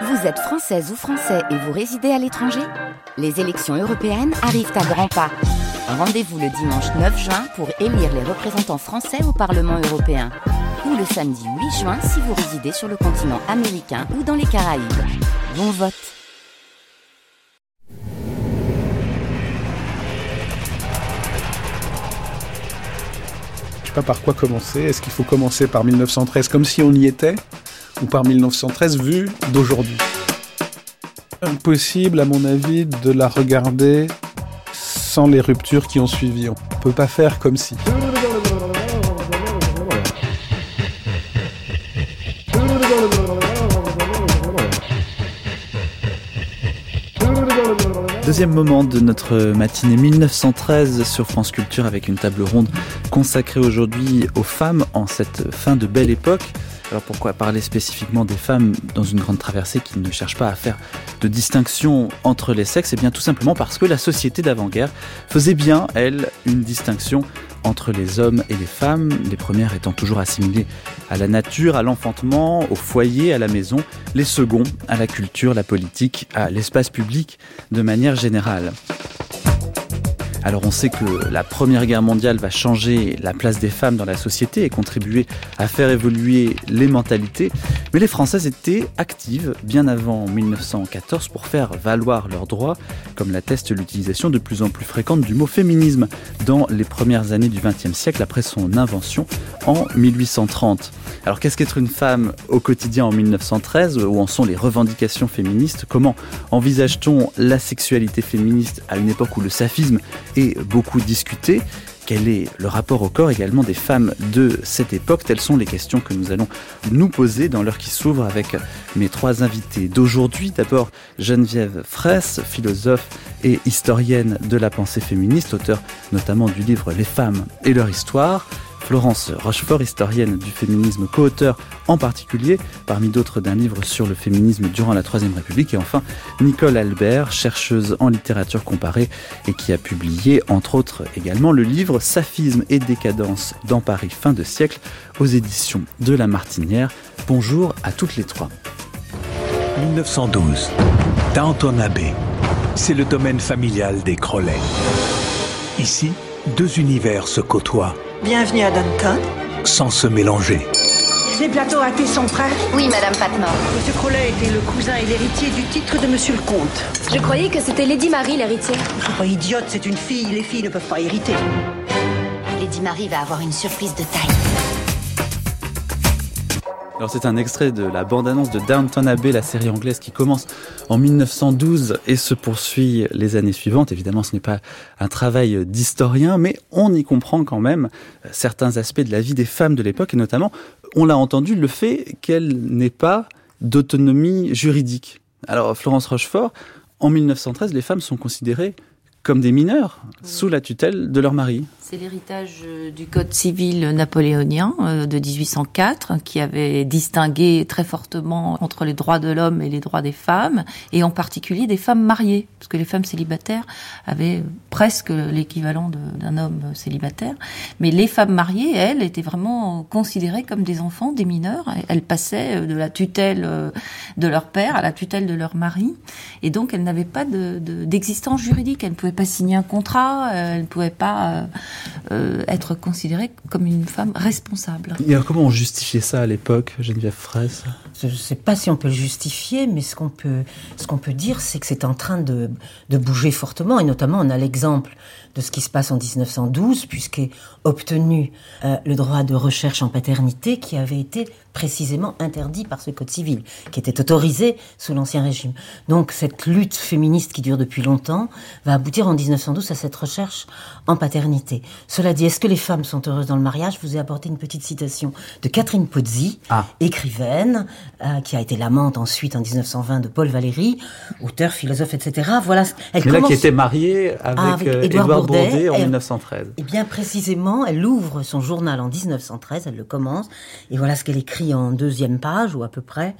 Vous êtes française ou français et vous résidez à l'étranger Les élections européennes arrivent à grands pas. Rendez-vous le dimanche 9 juin pour élire les représentants français au Parlement européen. Ou le samedi 8 juin si vous résidez sur le continent américain ou dans les Caraïbes. Bon vote Je sais pas par quoi commencer. Est-ce qu'il faut commencer par 1913 comme si on y était? Ou par 1913 vu d'aujourd'hui Impossible, à mon avis, de la regarder sans les ruptures qui ont suivi. On peut pas faire comme si. Deuxième moment de notre matinée 1913 sur France Culture avec une table ronde consacrée aujourd'hui aux femmes en cette fin de belle époque. Alors pourquoi parler spécifiquement des femmes dans une grande traversée qui ne cherche pas à faire de distinction entre les sexes? Eh bien tout simplement parce que la société d'avant-guerre faisait bien, elle, une distinction entre les hommes et les femmes, les premières étant toujours assimilées à la nature, à l'enfantement, au foyer, à la maison, les seconds à la culture, la politique, à l'espace public de manière générale. Alors on sait que la Première Guerre mondiale va changer la place des femmes dans la société et contribuer à faire évoluer les mentalités, mais les Françaises étaient actives bien avant 1914 pour faire valoir leurs droits, comme l'atteste l'utilisation de plus en plus fréquente du mot féminisme dans les premières années du XXe siècle après son invention en 1830. Alors qu'est-ce qu'être une femme au quotidien en 1913 Où en sont les revendications féministes? Comment envisage-t-on la sexualité féministe à une époque où le saphisme est beaucoup discuté quel est le rapport au corps également des femmes de cette époque? Telles sont les questions que nous allons nous poser dans l'heure qui s'ouvre avec mes trois invités d'aujourd'hui. D'abord Geneviève Fraisse, philosophe et historienne de la pensée féministe, auteur notamment du livre Les femmes et leur histoire. Florence Rochefort, historienne du féminisme, co-auteur en particulier, parmi d'autres d'un livre sur le féminisme durant la Troisième République. Et enfin, Nicole Albert, chercheuse en littérature comparée et qui a publié, entre autres également, le livre Saphisme et décadence dans Paris fin de siècle aux éditions de La Martinière. Bonjour à toutes les trois. 1912, Downton Abbey. C'est le domaine familial des Crolets. Ici, deux univers se côtoient Bienvenue à Downton. sans se mélanger. Ces plateaux a été son frère Oui, Madame Patmore. Monsieur Crowley était le cousin et l'héritier du titre de Monsieur le Comte. Je croyais que c'était Lady Marie l'héritière. Je suis pas idiote, c'est une fille. Les filles ne peuvent pas hériter. Lady Marie va avoir une surprise de taille. Alors c'est un extrait de la bande-annonce de Downton Abbey, la série anglaise qui commence en 1912 et se poursuit les années suivantes. Évidemment, ce n'est pas un travail d'historien, mais on y comprend quand même certains aspects de la vie des femmes de l'époque et notamment, on l'a entendu, le fait qu'elle n'ait pas d'autonomie juridique. Alors Florence Rochefort, en 1913, les femmes sont considérées comme des mineurs sous la tutelle de leur mari. C'est l'héritage euh, du Code civil napoléonien euh, de 1804 qui avait distingué très fortement entre les droits de l'homme et les droits des femmes, et en particulier des femmes mariées, parce que les femmes célibataires avaient presque l'équivalent d'un homme célibataire. Mais les femmes mariées, elles, étaient vraiment considérées comme des enfants, des mineurs. Elles passaient euh, de la tutelle de leur père à la tutelle de leur mari, et donc elles n'avaient pas de- de- d'existence juridique. Elles ne pouvaient pas signer un contrat, elles ne pouvaient pas euh, être considérée comme une femme responsable. Et alors comment on justifiait ça à l'époque, Geneviève Fraisse? Je ne sais pas si on peut le justifier, mais ce qu'on peut, ce qu'on peut dire, c'est que c'est en train de, de bouger fortement, et notamment on a l'exemple de ce qui se passe en 1912, puisqu'est obtenu euh, le droit de recherche en paternité qui avait été précisément interdit par ce code civil, qui était autorisé sous l'Ancien Régime. Donc cette lutte féministe qui dure depuis longtemps va aboutir en 1912 à cette recherche en paternité. Cela dit, est-ce que les femmes sont heureuses dans le mariage? Je vous ai apporté une petite citation de Catherine Pozzi, Ah. écrivaine, euh, qui a été l'amante ensuite en 1920 de Paul Valéry, auteur, philosophe, etc. Voilà, elle Mais là commence- qui était mariée avec, Ah, avec euh, Bourdet, Bourdet en elle- 1913. et bien précisément, elle ouvre son journal en 1913, elle le commence, et voilà ce qu'elle écrit en deuxième page, ou à peu près.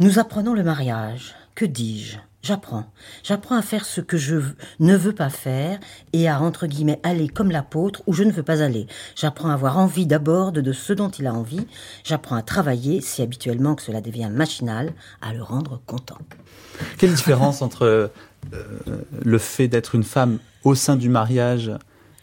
Nous apprenons le mariage, que dis-je? J'apprends. J'apprends à faire ce que je ne veux pas faire et à, entre guillemets, aller comme l'apôtre où je ne veux pas aller. J'apprends à avoir envie d'abord de, ce dont il a envie. J'apprends à travailler, si habituellement que cela devient machinal, à le rendre content. Quelle différence entre le fait d'être une femme au sein du mariage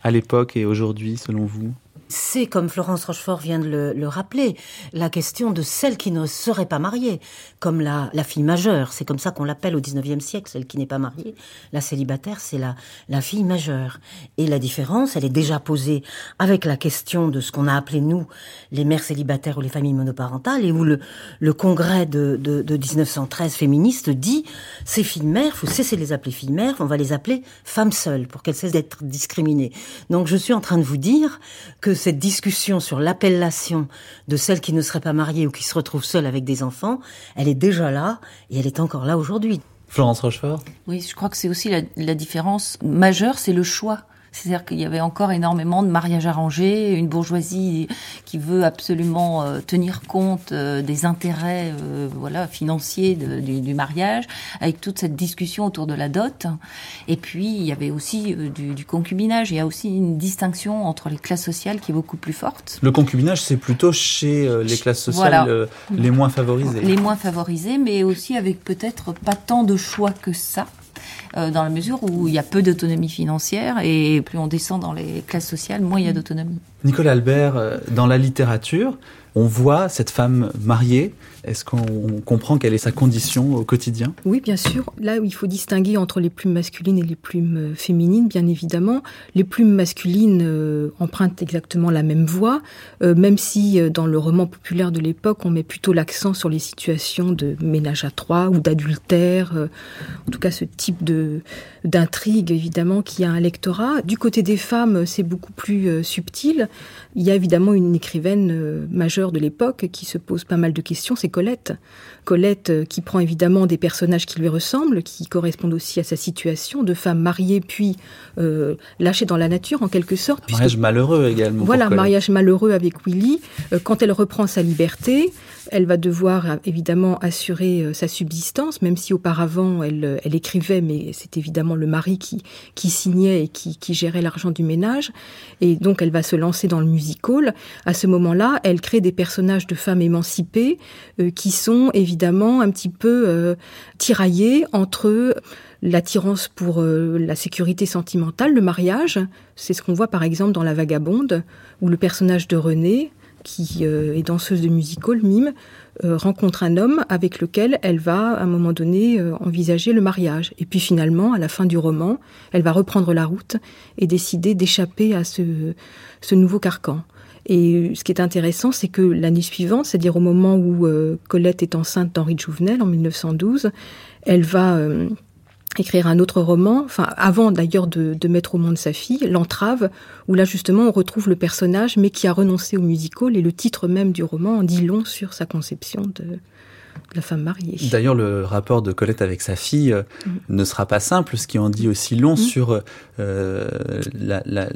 à l'époque et aujourd'hui, selon vous? C'est, comme Florence Rochefort vient de le, rappeler, la question de celle qui ne serait pas mariée, comme la, la fille majeure. C'est comme ça qu'on l'appelle au XIXe siècle, celle qui n'est pas mariée. La célibataire, c'est la, la fille majeure. Et la différence, elle est déjà posée avec la question de ce qu'on a appelé, nous, les mères célibataires ou les familles monoparentales, et où le, le congrès de, de, de 1913 féministe dit, ces filles mères, faut cesser de les appeler filles mères, on va les appeler femmes seules, pour qu'elles cessent d'être discriminées. Donc je suis en train de vous dire que cette discussion sur l'appellation de celle qui ne serait pas mariée ou qui se retrouve seule avec des enfants, elle est déjà là et elle est encore là aujourd'hui. Florence Rochefort? Oui, je crois que c'est aussi la, la différence majeure, c'est le choix. C'est-à-dire qu'il y avait encore énormément de mariages arrangés, une bourgeoisie qui veut absolument euh, tenir compte euh, des intérêts euh, voilà, financiers du, mariage, avec toute cette discussion autour de la dot. Et puis, il y avait aussi du, concubinage. Il y a aussi une distinction entre les classes sociales qui est beaucoup plus forte. Le concubinage, c'est plutôt chez les classes sociales les moins favorisées. Les moins favorisées, mais aussi avec peut-être pas tant de choix que ça. Euh, dans la mesure où il y a peu d'autonomie financière et plus on descend dans les classes sociales, moins il y a d'autonomie. Nicolas Albert, euh, dans la littérature, on voit cette femme mariée est-ce qu'on comprend quelle est sa condition au quotidien? Oui, bien sûr. Là, il faut distinguer entre les plumes masculines et les plumes euh, féminines, bien évidemment. Les plumes masculines euh, empruntent exactement la même voie, même si dans le roman populaire de l'époque, on met plutôt l'accent sur les situations de ménage à trois ou d'adultère. en tout cas, ce type de d'intrigue, évidemment, qui a un lectorat. Du côté des femmes, c'est beaucoup plus subtil. Il y a évidemment une écrivaine majeure de l'époque qui se pose pas mal de questions. C'est Colette. Colette euh, qui prend évidemment des personnages qui lui ressemblent, qui correspondent aussi à sa situation de femme mariée puis euh, lâchée dans la nature en quelque sorte. Mariage malheureux également. Voilà, mariage malheureux avec Willy. Euh, quand elle reprend sa liberté, elle va devoir évidemment assurer sa subsistance, même si auparavant elle, elle écrivait, mais c'est évidemment le mari qui, qui signait et qui, qui gérait l'argent du ménage. Et donc elle va se lancer dans le À ce moment-là, elle crée des personnages de femmes émancipées qui sont évidemment un petit peu euh, tiraillés entre l'attirance pour euh, la sécurité sentimentale, le mariage. C'est ce qu'on voit par exemple dans La Vagabonde, où le personnage de Renée, qui euh, est danseuse de musical, mime, rencontre un homme avec lequel elle va à un moment donné envisager le mariage. Et puis finalement, à la fin du roman, elle va reprendre la route et décider d'échapper à ce, nouveau carcan. Et ce qui est intéressant, c'est que l'année suivante, c'est-à-dire au moment où euh, Colette est enceinte d'Henri de Jouvenel en 1912, elle va euh, écrire un autre roman, enfin avant d'ailleurs de, de, mettre au monde sa fille, L'entrave, où là justement on retrouve le personnage, mais qui a renoncé au musical, et le titre même du roman en dit long sur sa conception de, la femme mariée. D'ailleurs, le rapport de Colette avec sa fille euh, mm. ne sera pas simple, ce qui en dit aussi long mm. sur euh, la, la,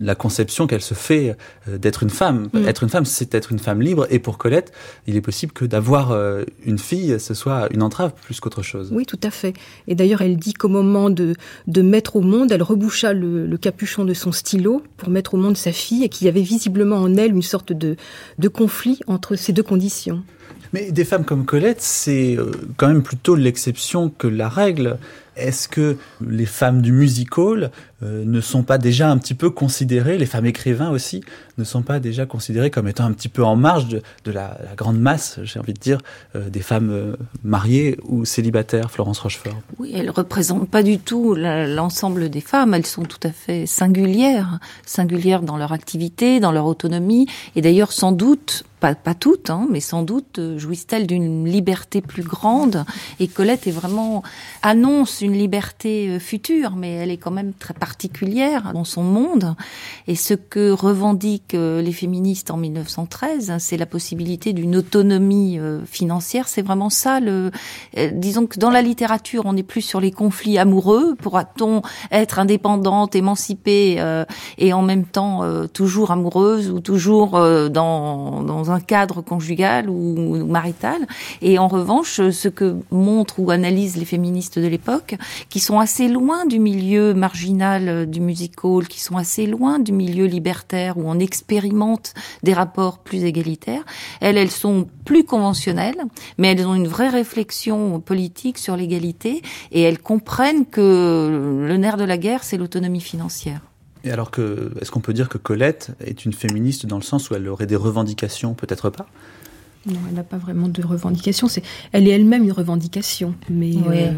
la, conception qu'elle se fait euh, d'être une femme. Mm. Être une femme, c'est être une femme libre. Et pour Colette, il est possible que d'avoir euh, une fille, ce soit une entrave plus qu'autre chose. Oui, tout à fait. Et d'ailleurs, elle dit qu'au moment de, de mettre au monde, elle reboucha le, le, capuchon de son stylo pour mettre au monde sa fille et qu'il y avait visiblement en elle une sorte de, de conflit entre ces deux conditions. Mais des femmes comme Colette, c'est euh, quand même plutôt l'exception que la règle. Est-ce que les femmes du musical euh, ne sont pas déjà un petit peu considérées, les femmes écrivains aussi, ne sont pas déjà considérées comme étant un petit peu en marge de, la, grande masse, j'ai envie de dire, euh, des femmes euh, mariées ou célibataires, Florence Rochefort. Oui, elles représentent pas du tout l'ensemble des femmes, elles sont tout à fait singulières, singulières dans leur activité, dans leur autonomie, et d'ailleurs sans doute pas, pas toutes, hein, mais sans doute jouissent-elles d'une liberté plus grande. Et Colette est vraiment annonce une liberté future, mais elle est quand même très particulière dans son monde. Et ce que revendiquent euh, les féministes en 1913, c'est la possibilité d'une autonomie euh, financière. C'est vraiment ça. Le, euh, disons que dans la littérature, on n'est plus sur les conflits amoureux. Pourra-t-on être indépendante, émancipée et en même temps toujours amoureuse ou toujours dans, un cadre conjugal ou marital? Et en revanche, ce que montrent ou analysent les féministes de l'époque, qui sont assez loin du milieu marginal du musical, qui sont assez loin du milieu libertaire où on expérimente des rapports plus égalitaires. Elles, elles sont plus conventionnelles, mais elles ont une vraie réflexion politique sur l'égalité et elles comprennent que le nerf de la guerre, c'est l'autonomie financière. Et alors que, est-ce qu'on peut dire que Colette est une féministe dans le sens où elle aurait des revendications, peut-être pas Non, elle n'a pas vraiment de revendications. C'est, elle est elle-même une revendication, mais euh,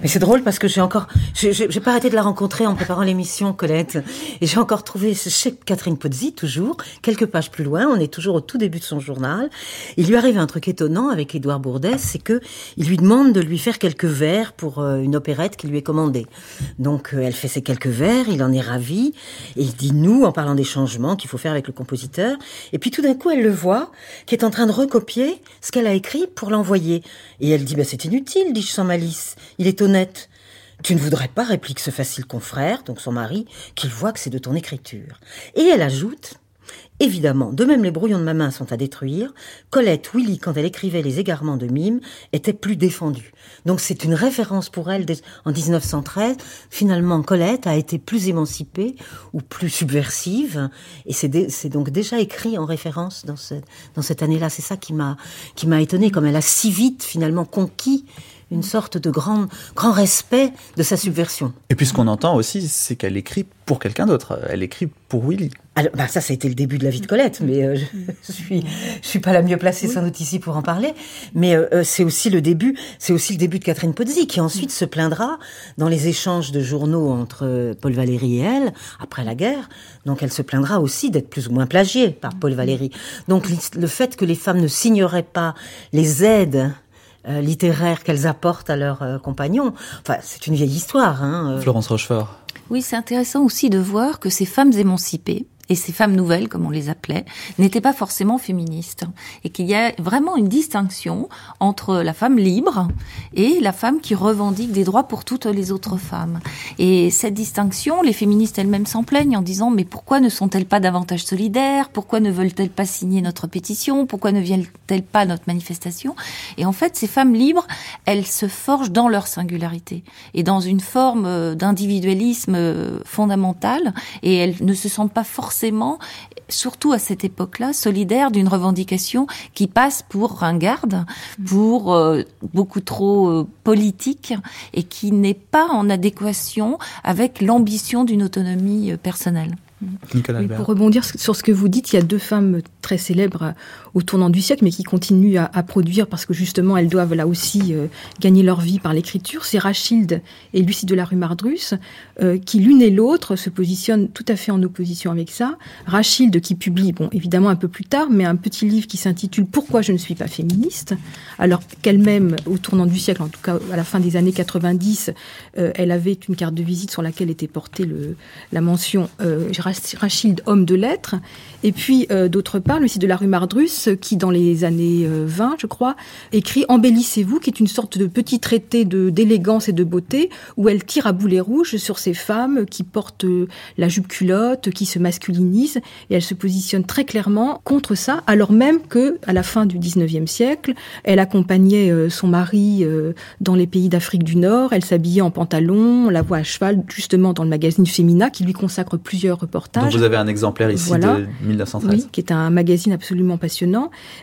mais c'est drôle parce que j'ai encore, j'ai pas arrêté de la rencontrer en préparant l'émission, Colette. Et j'ai encore trouvé chez Catherine Pozzi, toujours, quelques pages plus loin, on est toujours au tout début de son journal. Il lui arrive un truc étonnant avec Édouard Bourdès, c'est que il lui demande de lui faire quelques vers pour euh, une opérette qui lui est commandée. Donc, euh, elle fait ses quelques vers, il en est ravi, et il dit nous, en parlant des changements qu'il faut faire avec le compositeur. Et puis tout d'un coup, elle le voit, qui est en train de recopier ce qu'elle a écrit pour l'envoyer. Et elle dit, bah, c'est inutile, dis-je sans malice. Il est honnête. Tu ne voudrais pas, réplique ce facile confrère, donc son mari, qu'il voit que c'est de ton écriture. Et elle ajoute, Évidemment, de même les brouillons de ma main sont à détruire, Colette Willy, quand elle écrivait les égarements de mime, était plus défendue. Donc c'est une référence pour elle en 1913. Finalement, Colette a été plus émancipée ou plus subversive, et c'est donc déjà écrit en référence dans, dans cette année-là. C'est ça qui m'a qui m'a étonné, comme elle a si vite finalement conquis une sorte de grand, grand respect de sa subversion. Et puis ce qu'on entend aussi, c'est qu'elle écrit pour quelqu'un d'autre. Elle écrit pour Willy. Alors, bah ça, ça a été le début de la vie de Colette, mais euh, je, suis, je suis pas la mieux placée sans doute ici pour en parler. Mais euh, euh, c'est aussi le début, c'est aussi le début de Catherine Pozzi, qui ensuite se plaindra dans les échanges de journaux entre Paul Valéry et elle après la guerre. Donc, elle se plaindra aussi d'être plus ou moins plagiée par Paul Valéry. Donc, le fait que les femmes ne signeraient pas les aides euh, littéraires qu'elles apportent à leurs euh, compagnons. Enfin, c'est une vieille histoire. Hein, euh. Florence Rochefort. Oui, c'est intéressant aussi de voir que ces femmes émancipées, et ces femmes nouvelles, comme on les appelait, n'étaient pas forcément féministes. Et qu'il y a vraiment une distinction entre la femme libre et la femme qui revendique des droits pour toutes les autres femmes. Et cette distinction, les féministes elles-mêmes s'en plaignent en disant mais pourquoi ne sont-elles pas davantage solidaires? Pourquoi ne veulent-elles pas signer notre pétition? Pourquoi ne viennent-elles pas à notre manifestation? Et en fait, ces femmes libres, elles se forgent dans leur singularité et dans une forme euh, d'individualisme euh, fondamental et elles ne se sentent pas forcément forcément, surtout à cette époque-là, solidaire d'une revendication qui passe pour ringarde, pour euh, beaucoup trop euh, politique et qui n'est pas en adéquation avec l'ambition d'une autonomie euh, personnelle. pour rebondir sur ce que vous dites, il y a deux femmes très célèbres au tournant du siècle, mais qui continuent à, produire parce que justement elles doivent là aussi euh, gagner leur vie par l'écriture. C'est Rachilde et Lucie de la rue Mardrus, euh, qui l'une et l'autre se positionnent tout à fait en opposition avec ça. Rachilde qui publie, bon évidemment un peu plus tard, mais un petit livre qui s'intitule Pourquoi je ne suis pas féministe, alors qu'elle-même, au tournant du siècle, en tout cas à la fin des années 90, euh, elle avait une carte de visite sur laquelle était portée le, la mention Rachilde, homme de lettres. Et puis d'autre part, Lucie de la rue Mardrus, qui, dans les années 20, euh, je crois, écrit Embellissez-vous, qui est une sorte de petit traité de d'élégance et de beauté, où elle tire à boulet rouge sur ces femmes qui portent euh, la jupe culotte, qui se masculinisent, et elle se positionne très clairement contre ça, alors même que, à la fin du 19e siècle, elle accompagnait euh, son mari dans les pays d'Afrique du Nord, elle s'habillait en pantalon, on la voit à cheval, justement dans le magazine Femina, qui lui consacre plusieurs reportages. Donc vous avez un exemplaire ici de 1913. Oui, qui est un magazine absolument passionnant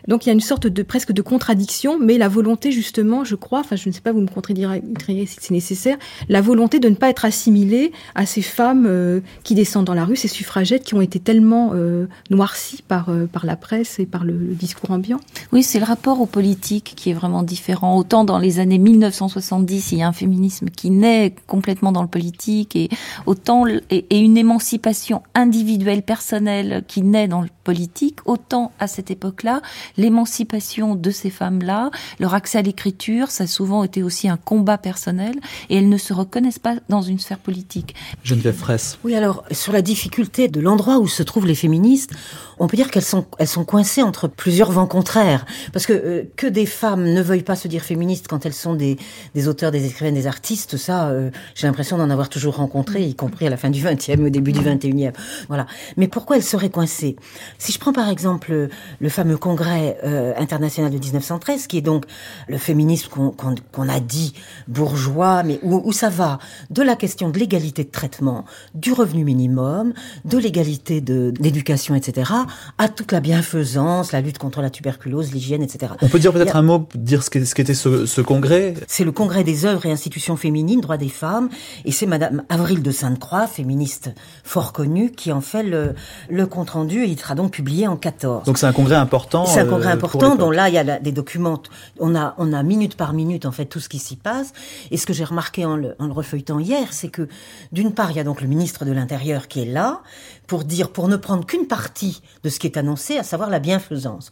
donc il y a une sorte de presque de contradiction, mais la volonté justement, je crois, enfin je ne sais pas, vous me contredirez si c'est nécessaire, la volonté de ne pas être assimilée à ces femmes euh, qui descendent dans la rue, ces suffragettes qui ont été tellement euh, noircies par euh, par la presse et par le, discours ambiant. Oui, c'est le rapport aux politiques qui est vraiment différent. Autant dans les années 1970, il y a un féminisme qui naît complètement dans le politique, et autant et une émancipation individuelle personnelle qui naît dans le politique, autant à cette époque là l'émancipation de ces femmes-là, leur accès à l'écriture, ça a souvent été aussi un combat personnel, et elles ne se reconnaissent pas dans une sphère politique. Geneviève Fraisse. Oui, alors, sur la difficulté de l'endroit où se trouvent les féministes, on peut dire qu'elles sont, elles sont coincées entre plusieurs vents contraires. Parce que euh, que des femmes ne veuillent pas se dire féministes quand elles sont des, des auteurs, des écrivaines, des artistes, ça, euh, j'ai l'impression d'en avoir toujours rencontré, y compris à la fin du 20e, au début du 21e. Genève. Voilà. Mais pourquoi elle serait coincée Si je prends par exemple le fameux congrès euh, international de 1913, qui est donc le féminisme qu'on a dit bourgeois, mais où, où ça va? De la question de l'égalité de traitement, du revenu minimum, de l'égalité de l'éducation, etc., à toute la bienfaisance, la lutte contre la tuberculose, l'hygiène, etc. On peut dire peut-être un mot, dire ce qu'était ce, ce congrès? C'est le congrès des œuvres et institutions féminines, droits des femmes, et c'est Madame Avril de Sainte-Croix, féministe fort connue, qui en fait le, le compte rendu et il sera donc publié en 14. Donc c'est un congrès important. C'est un congrès euh, important dont là il y a des documents, on a on a minute par minute en fait tout ce qui s'y passe. Et ce que j'ai remarqué en le, en le refeuilletant hier, c'est que d'une part il y a donc le ministre de l'Intérieur qui est là pour dire pour ne prendre qu'une partie de ce qui est annoncé, à savoir la bienfaisance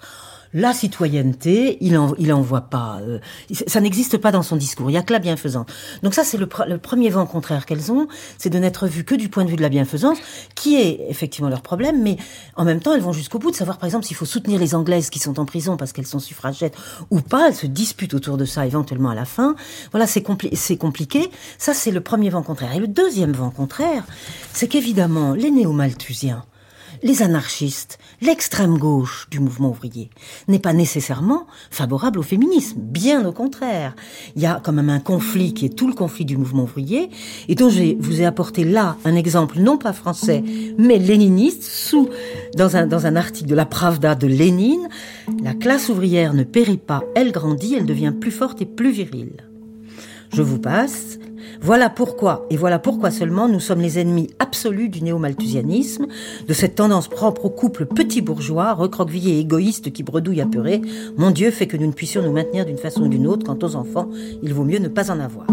la citoyenneté, il en, il en voit pas. Euh, ça n'existe pas dans son discours. Il y a que la bienfaisance. Donc ça, c'est le, premier vent contraire qu'elles ont, c'est de n'être vues que du point de vue de la bienfaisance, qui est effectivement leur problème, mais en même temps, elles vont jusqu'au bout de savoir, par exemple, s'il faut soutenir les Anglaises qui sont en prison parce qu'elles sont suffragettes ou pas. Elles se disputent autour de ça éventuellement à la fin. Voilà, c'est c'est compliqué. Ça, c'est le premier vent contraire. Et le deuxième vent contraire, c'est qu'évidemment, les néo-malthusiens, les anarchistes, l'extrême gauche du mouvement ouvrier n'est pas nécessairement favorable au féminisme. Bien au contraire. Il y a quand même un conflit qui est tout le conflit du mouvement ouvrier et dont je vous ai apporté là un exemple non pas français mais léniniste sous, dans un, dans un article de la Pravda de Lénine. La classe ouvrière ne périt pas, elle grandit, elle devient plus forte et plus virile. Je vous passe. Voilà pourquoi, et voilà pourquoi seulement, nous sommes les ennemis absolus du néo-malthusianisme, de cette tendance propre au couple petit bourgeois, recroquevillé et égoïste qui bredouille apeuré. Mon Dieu fait que nous ne puissions nous maintenir d'une façon ou d'une autre. Quant aux enfants, il vaut mieux ne pas en avoir.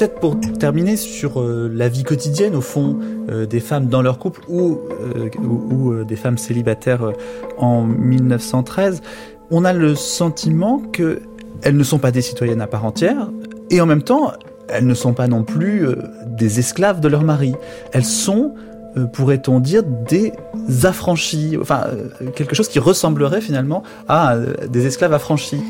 Peut-être pour terminer sur euh, la vie quotidienne au fond euh, des femmes dans leur couple ou, euh, ou, des femmes célibataires en 1913, on a le sentiment que elles ne sont pas des citoyennes à part entière et en même temps elles ne sont pas non plus des esclaves de leur mari. Elles sont pourrait-on dire, des affranchis, enfin quelque chose qui ressemblerait finalement à des esclaves affranchis.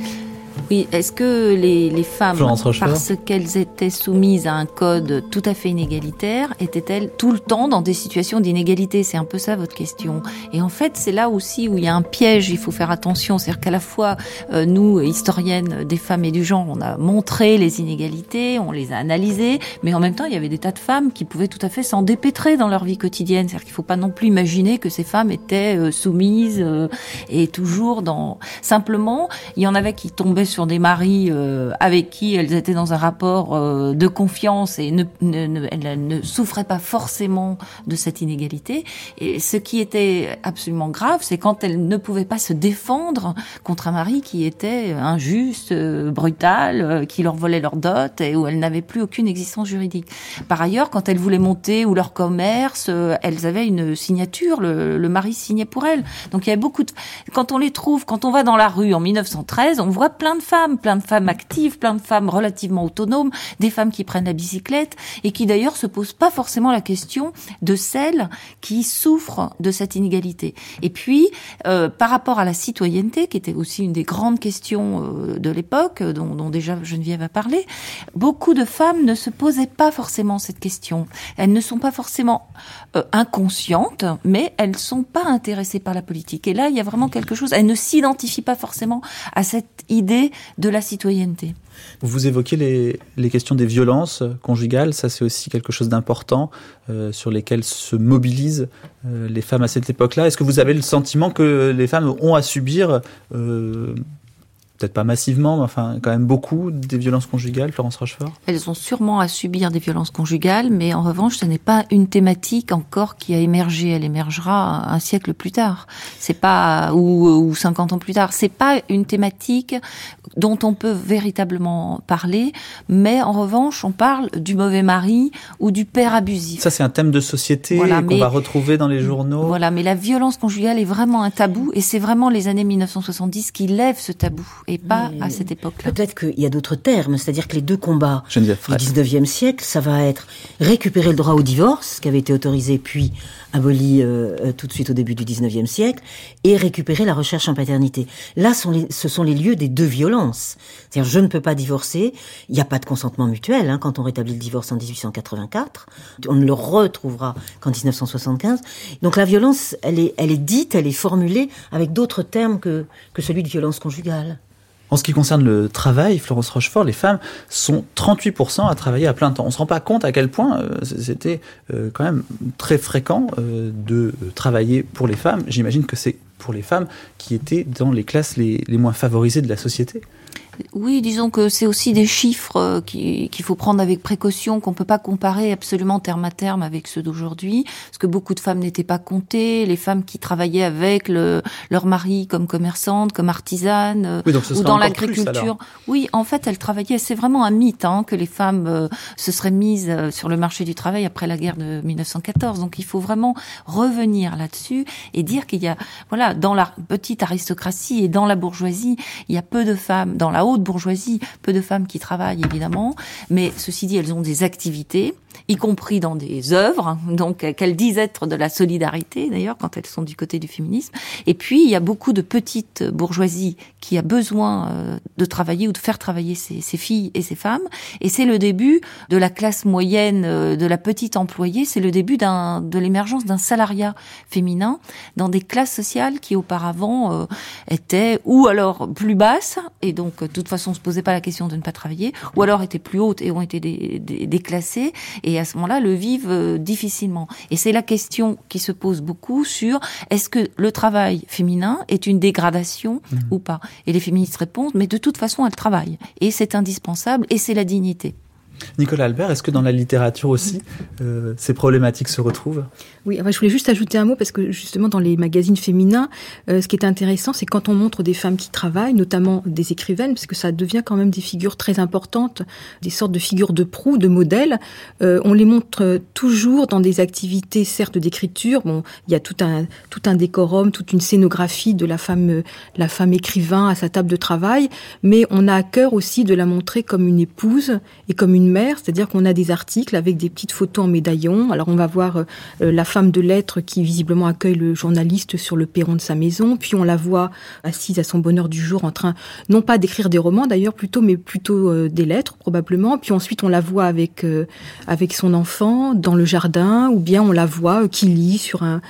Oui, est-ce que les, les femmes, parce qu'elles étaient soumises à un code tout à fait inégalitaire, étaient-elles tout le temps dans des situations d'inégalité? C'est un peu ça votre question. Et en fait, c'est là aussi où il y a un piège, il faut faire attention. C'est-à-dire qu'à la fois, euh, nous, historiennes des femmes et du genre, on a montré les inégalités, on les a analysées, mais en même temps, il y avait des tas de femmes qui pouvaient tout à fait s'en dépêtrer dans leur vie quotidienne. C'est-à-dire qu'il ne faut pas non plus imaginer que ces femmes étaient euh, soumises euh, et toujours dans... Simplement, il y en avait qui tombaient sur des maris euh, avec qui elles étaient dans un rapport euh, de confiance et ne, ne, elles ne souffraient pas forcément de cette inégalité. Et ce qui était absolument grave, c'est quand elles ne pouvaient pas se défendre contre un mari qui était injuste, euh, brutal, qui leur volait leur dot et où elles n'avaient plus aucune existence juridique. Par ailleurs, quand elles voulaient monter ou leur commerce, elles avaient une signature, le, le mari signait pour elles. Donc il y avait beaucoup de... Quand on les trouve, quand on va dans la rue en 1913, on voit plein de femmes, plein de femmes actives, plein de femmes relativement autonomes, des femmes qui prennent la bicyclette et qui d'ailleurs se posent pas forcément la question de celles qui souffrent de cette inégalité. Et puis, euh, par rapport à la citoyenneté, qui était aussi une des grandes questions euh, de l'époque, dont, dont, déjà Geneviève a parlé, beaucoup de femmes ne se posaient pas forcément cette question. Elles ne sont pas forcément euh, inconscientes, mais elles sont pas intéressées par la politique. Et là, il y a vraiment quelque chose. Elles ne s'identifient pas forcément à cette idée de la citoyenneté. Vous évoquez les, questions des violences conjugales, ça c'est aussi quelque chose d'important euh, sur lesquelles se mobilisent euh, les femmes à cette époque-là. Est-ce que vous avez le sentiment que les femmes ont à subir euh, peut-être pas massivement, mais enfin quand même beaucoup des violences conjugales, Florence Rochefort? Elles ont sûrement à subir des violences conjugales, mais en revanche, ce n'est pas une thématique encore qui a émergé. Elle émergera un siècle plus tard. C'est pas ou, ou 50 ans plus tard. C'est pas une thématique dont on peut véritablement parler, mais en revanche, on parle du mauvais mari ou du père abusif. Ça, c'est un thème de société qu'on va retrouver dans les journaux. Voilà, mais la violence conjugale est vraiment un tabou, et c'est vraiment les années 1970 qui lèvent ce tabou et pas à cette époque-là. Peut-être qu'il y a d'autres termes, c'est-à-dire que les deux combats du Fraisse. 19e siècle, ça va être récupérer le droit au divorce, qui avait été autorisé puis aboli euh, euh, tout de suite au début du 19e siècle, et récupérer la recherche en paternité. Là, sont les- ce sont les lieux des deux violences. C'est-à-dire, je ne peux pas divorcer, il n'y a pas de consentement mutuel hein, quand on rétablit le divorce en 1884, on ne le retrouvera qu'en 1975. Donc la violence, elle est, elle est dite, elle est formulée avec d'autres termes que, que celui de violence conjugale. En ce qui concerne le travail, Florence Rochefort, les femmes sont 38% à travailler à plein temps. On ne se rend pas compte à quel point euh, c'était euh, quand même très fréquent euh, de travailler pour les femmes. J'imagine que c'est pour les femmes qui étaient dans les classes les moins favorisées de la société. Oui, disons que c'est aussi des chiffres euh, qui- qu'il faut prendre avec précaution, qu'on peut pas comparer absolument terme à terme avec ceux d'aujourd'hui, parce que beaucoup de femmes n'étaient pas comptées. Les femmes qui travaillaient avec le, leur mari comme commerçantes, comme artisanes, euh, Oui, ou dans l'agriculture. Oui, en fait, elles travaillaient. C'est vraiment un mythe hein, que les femmes euh, se seraient mises sur le marché du travail après la guerre de 1914. Donc, il faut vraiment revenir là-dessus et dire qu'il y a, voilà, dans la petite aristocratie et dans la bourgeoisie, il y a peu de femmes, dans la haute bourgeoisie, peu de femmes qui travaillent évidemment, mais ceci dit, elles ont des activités, y compris dans des œuvres, donc euh, qu'elles disent être de la solidarité d'ailleurs quand elles sont du côté du féminisme. Et puis, il y a beaucoup de petites bourgeoisies qui a besoin euh, de travailler ou de faire travailler ses, ses filles et ses femmes. Et c'est le début de la classe moyenne, euh, de la petite employée. C'est le début d'un, de l'émergence d'un salariat féminin dans des classes sociales qui auparavant euh, étaient ou alors plus basses et donc de toute façon on se posait pas la question de ne pas travailler, ou alors étaient plus hautes et ont été dé- dé- déclassées et à ce moment-là le vivent euh, difficilement. Et c'est la question qui se pose beaucoup sur est-ce que le travail féminin est une dégradation ou pas? Et les féministes répondent mais de toute façon elles travaillent et c'est indispensable et c'est la dignité. Nicolas Albert, est-ce que dans la littérature aussi, euh, ces problématiques se retrouvent? Oui, je voulais juste ajouter un mot parce que justement dans les magazines féminins, euh, ce qui est intéressant, c'est quand on montre des femmes qui travaillent, notamment des écrivaines, parce que ça devient quand même des figures très importantes, des sortes de figures de proue, de modèles. euh, on les montre toujours dans des activités, certes d'écriture. Bon, il y a tout un tout un décorum, toute une scénographie de la femme, la femme écrivain à sa table de travail, mais on a à cœur aussi de la montrer comme une épouse et comme une c'est-à-dire qu'on a des articles avec des petites photos en médaillon. Alors on va voir euh, euh, la femme de lettres qui visiblement accueille le journaliste sur le perron de sa maison, puis on la voit assise à son bonheur du jour en train, non pas d'écrire des romans d'ailleurs plutôt, mais plutôt euh, des lettres probablement. Puis ensuite on la voit avec avec son enfant dans le jardin, ou bien on la voit qui lit sur un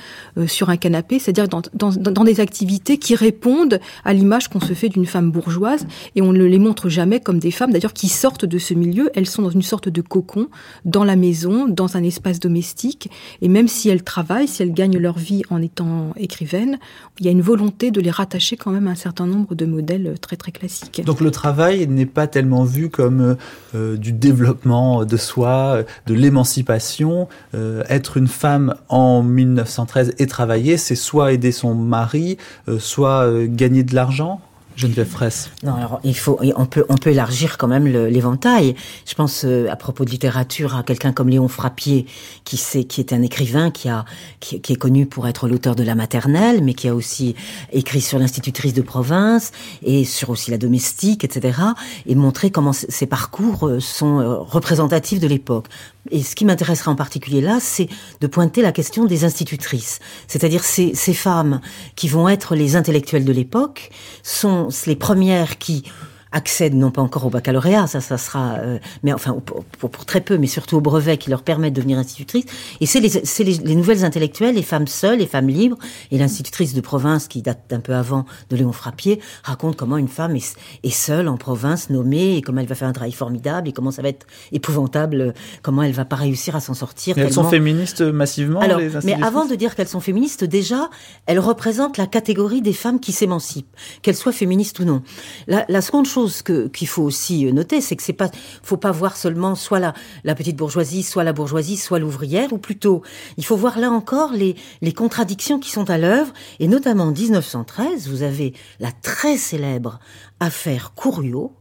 sur un canapé, c'est-à-dire dans, dans, dans des activités qui répondent à l'image qu'on se fait d'une femme bourgeoise, et on ne les montre jamais comme des femmes d'ailleurs qui sortent de ce milieu. Elles sont dans une sorte de cocon dans la maison, dans un espace domestique, et même si elles travaillent, si elles gagnent leur vie en étant écrivaines, il y a une volonté de les rattacher quand même à un certain nombre de modèles très très classiques. Donc le travail n'est pas tellement vu comme euh, euh, du développement de soi, euh, de l'émancipation. Euh, être une femme en 1913 et travailler, c'est soit aider son mari, euh, soit euh, gagner de l'argent. Geneviève Fraisse. Non, alors il faut, on peut, on peut élargir quand même l'éventail. Je pense euh, à propos de littérature à quelqu'un comme Léon Frappier, qui sait, qui est un écrivain qui a, qui, est connu pour être l'auteur de La Maternelle, mais qui a aussi écrit sur l'institutrice de province et sur aussi la domestique, etc. Et montrer comment ces parcours euh, sont euh, représentatifs de l'époque. Et ce qui m'intéresserait en particulier là, c'est de pointer la question des institutrices, c'est-à-dire ces, ces femmes qui vont être les intellectuelles de l'époque, sont les premières qui accèdent non pas encore au baccalauréat, ça, ça sera, euh, mais enfin pour, pour- pour très peu, mais surtout au brevet qui leur permet de devenir institutrice. Et c'est les, c'est les, les nouvelles intellectuelles, les femmes seules, les femmes libres. Et l'institutrice de province, qui date d'un peu avant de Léon Frappier, raconte comment une femme est, est seule en province, nommée, et comment elle va faire un travail formidable, et comment ça va être épouvantable, euh, comment elle va pas réussir à s'en sortir. Et elles sont féministes massivement alors, les mais avant de dire qu'elles sont féministes, déjà, elles représentent la catégorie des femmes qui s'émancipent, qu'elles soient féministes ou non. La, la seconde chose que qu'il faut aussi euh, noter, c'est que c'est pas, faut pas voir seulement soit la, la petite bourgeoisie, soit la bourgeoisie, soit l'ouvrière, ou plutôt, il faut voir là encore les, les contradictions qui sont à l'œuvre, et notamment en 1913, vous avez la très célèbre affaire Couriot,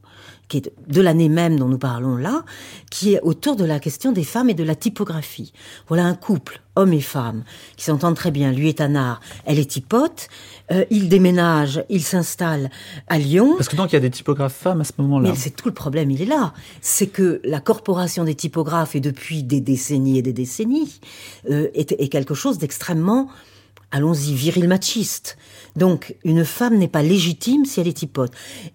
qui est de l'année même dont nous parlons là, qui est autour de la question des femmes et de la typographie. Voilà un couple, homme et femme, qui s'entendent très bien. Lui est un art, elle est typote. Euh, il déménage, il s'installe à Lyon. Parce que donc il y a des typographes femmes à ce moment-là. Mais c'est tout le problème, il est là. C'est que la corporation des typographes, et depuis des décennies et des décennies, euh, est, est quelque chose d'extrêmement allons-y, viril machiste. Donc, une femme n'est pas légitime si elle est typote.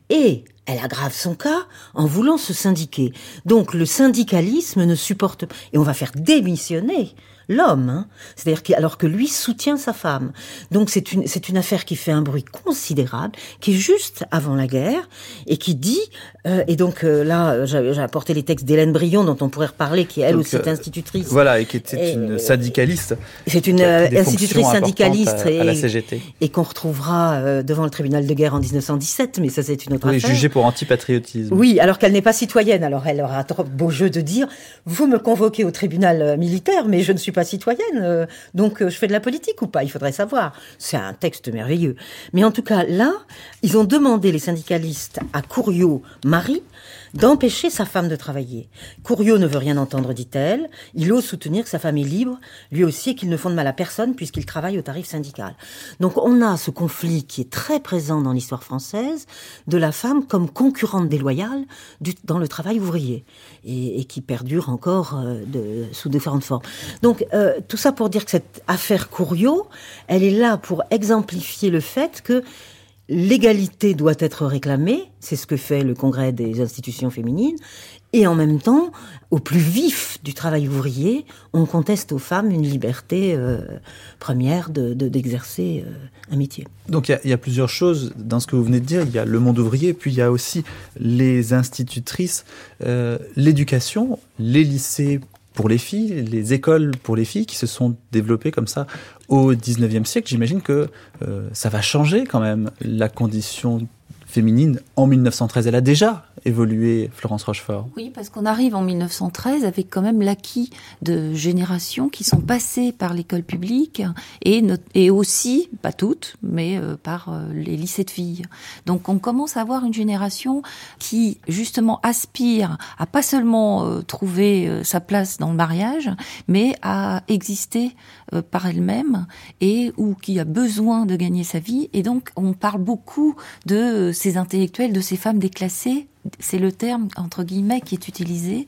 Et elle aggrave son cas en voulant se syndiquer. Donc, le syndicalisme ne supporte pas. Et on va faire démissionner l'homme, hein. c'est-à-dire que, alors que lui soutient sa femme. Donc c'est une c'est une affaire qui fait un bruit considérable, qui est juste avant la guerre et qui dit euh, et donc euh, là j'ai apporté les textes d'Hélène Brion dont on pourrait reparler, qui elle aussi est euh, institutrice. Voilà et qui était une syndicaliste. C'est une institutrice syndicaliste et, la CGT. et qu'on retrouvera devant le tribunal de guerre en 1917, mais ça c'est une autre oui, affaire. jugée pour antipatriotisme. Oui, alors qu'elle n'est pas citoyenne. Alors elle aura trop beau jeu de dire vous me convoquez au tribunal militaire, mais je ne suis pas citoyenne, euh, donc euh, je fais de la politique ou pas Il faudrait savoir. C'est un texte merveilleux. Mais en tout cas, là, ils ont demandé, les syndicalistes, à Couriot, Marie, d'empêcher sa femme de travailler. Couriot ne veut rien entendre, dit-elle. Il ose soutenir que sa femme est libre, lui aussi, et qu'il ne fonde mal à personne puisqu'il travaille au tarif syndical. Donc on a ce conflit qui est très présent dans l'histoire française de la femme comme concurrente déloyale du, dans le travail ouvrier et, et qui perdure encore euh, de, sous différentes formes. Donc euh, tout ça pour dire que cette affaire Couriot, elle est là pour exemplifier le fait que l'égalité doit être réclamée, c'est ce que fait le Congrès des institutions féminines, et en même temps, au plus vif du travail ouvrier, on conteste aux femmes une liberté euh, première de d'exercer euh, un métier. Donc il y, y, a plusieurs choses dans ce que vous venez de dire. Il y a le monde ouvrier, puis il y a aussi les institutrices, euh, l'éducation, les lycées pour les filles, les écoles pour les filles qui se sont développées comme ça au 19e siècle. J'imagine que euh, ça va changer quand même la condition féminine en 1913. Elle a déjà évolué, Florence Rochefort. Oui, parce qu'on arrive en 1913 avec quand même l'acquis de générations qui sont passées par l'école publique et, et aussi, pas toutes, mais euh, par euh, les lycées de filles. Donc on commence à avoir une génération qui justement aspire à pas seulement euh, trouver sa place dans le mariage, mais à exister par elle-même et ou qui a besoin de gagner sa vie. Et donc on parle beaucoup de ces intellectuels, de ces femmes déclassées c'est le terme entre guillemets qui est utilisé.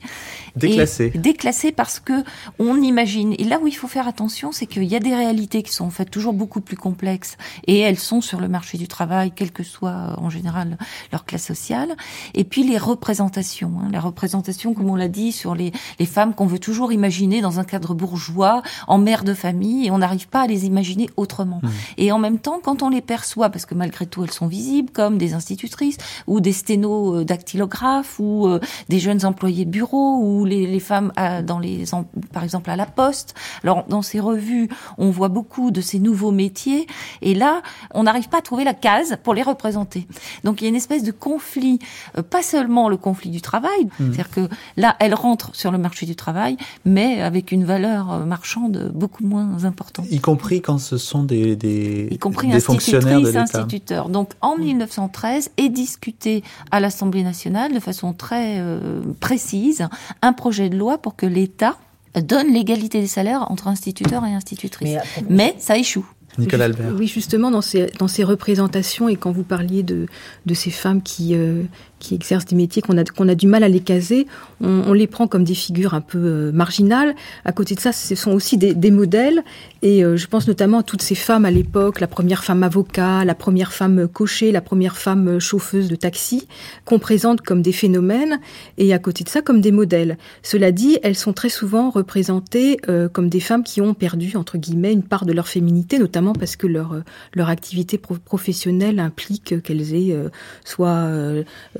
Déclassé. déclassé parce que on imagine. Et là où il faut faire attention, c'est qu'il y a des réalités qui sont en fait toujours beaucoup plus complexes et elles sont sur le marché du travail, quelle que soit euh, en général leur classe sociale. Et puis les représentations, hein, la représentation, comme on l'a dit, sur les, les femmes qu'on veut toujours imaginer dans un cadre bourgeois, en mère de famille, et on n'arrive pas à les imaginer autrement. Mmh. Et en même temps, quand on les perçoit, parce que malgré tout elles sont visibles comme des institutrices ou des sténos d'activité ou euh, des jeunes employés de bureau ou les, les femmes à, dans les par exemple à la poste. Alors dans ces revues, on voit beaucoup de ces nouveaux métiers et là, on n'arrive pas à trouver la case pour les représenter. Donc il y a une espèce de conflit, euh, pas seulement le conflit du travail, mmh. c'est-à-dire que là, elles rentrent sur le marché du travail, mais avec une valeur euh, marchande beaucoup moins importante. Y compris quand ce sont des, des, y compris des fonctionnaires de instituteurs. Donc en 1913 est discuté à l'Assemblée nationale de façon très euh, précise un projet de loi pour que l'État donne l'égalité des salaires entre instituteurs et institutrices. Mais, Mais ça échoue. Nicolas Albert. Oui, justement, dans ces, dans ces représentations, et quand vous parliez de, de ces femmes qui, euh, qui exercent des métiers qu'on a, qu'on a du mal à les caser, on, on, les prend comme des figures un peu euh, marginales. À côté de ça, ce sont aussi des, des modèles. Et euh, je pense notamment à toutes ces femmes à l'époque, la première femme avocat, la première femme cocher, la première femme chauffeuse de taxi, qu'on présente comme des phénomènes, et à côté de ça, comme des modèles. Cela dit, elles sont très souvent représentées euh, comme des femmes qui ont perdu, entre guillemets, une part de leur féminité, notamment parce que leur, leur activité pro professionnelle implique qu'elles aient euh, soit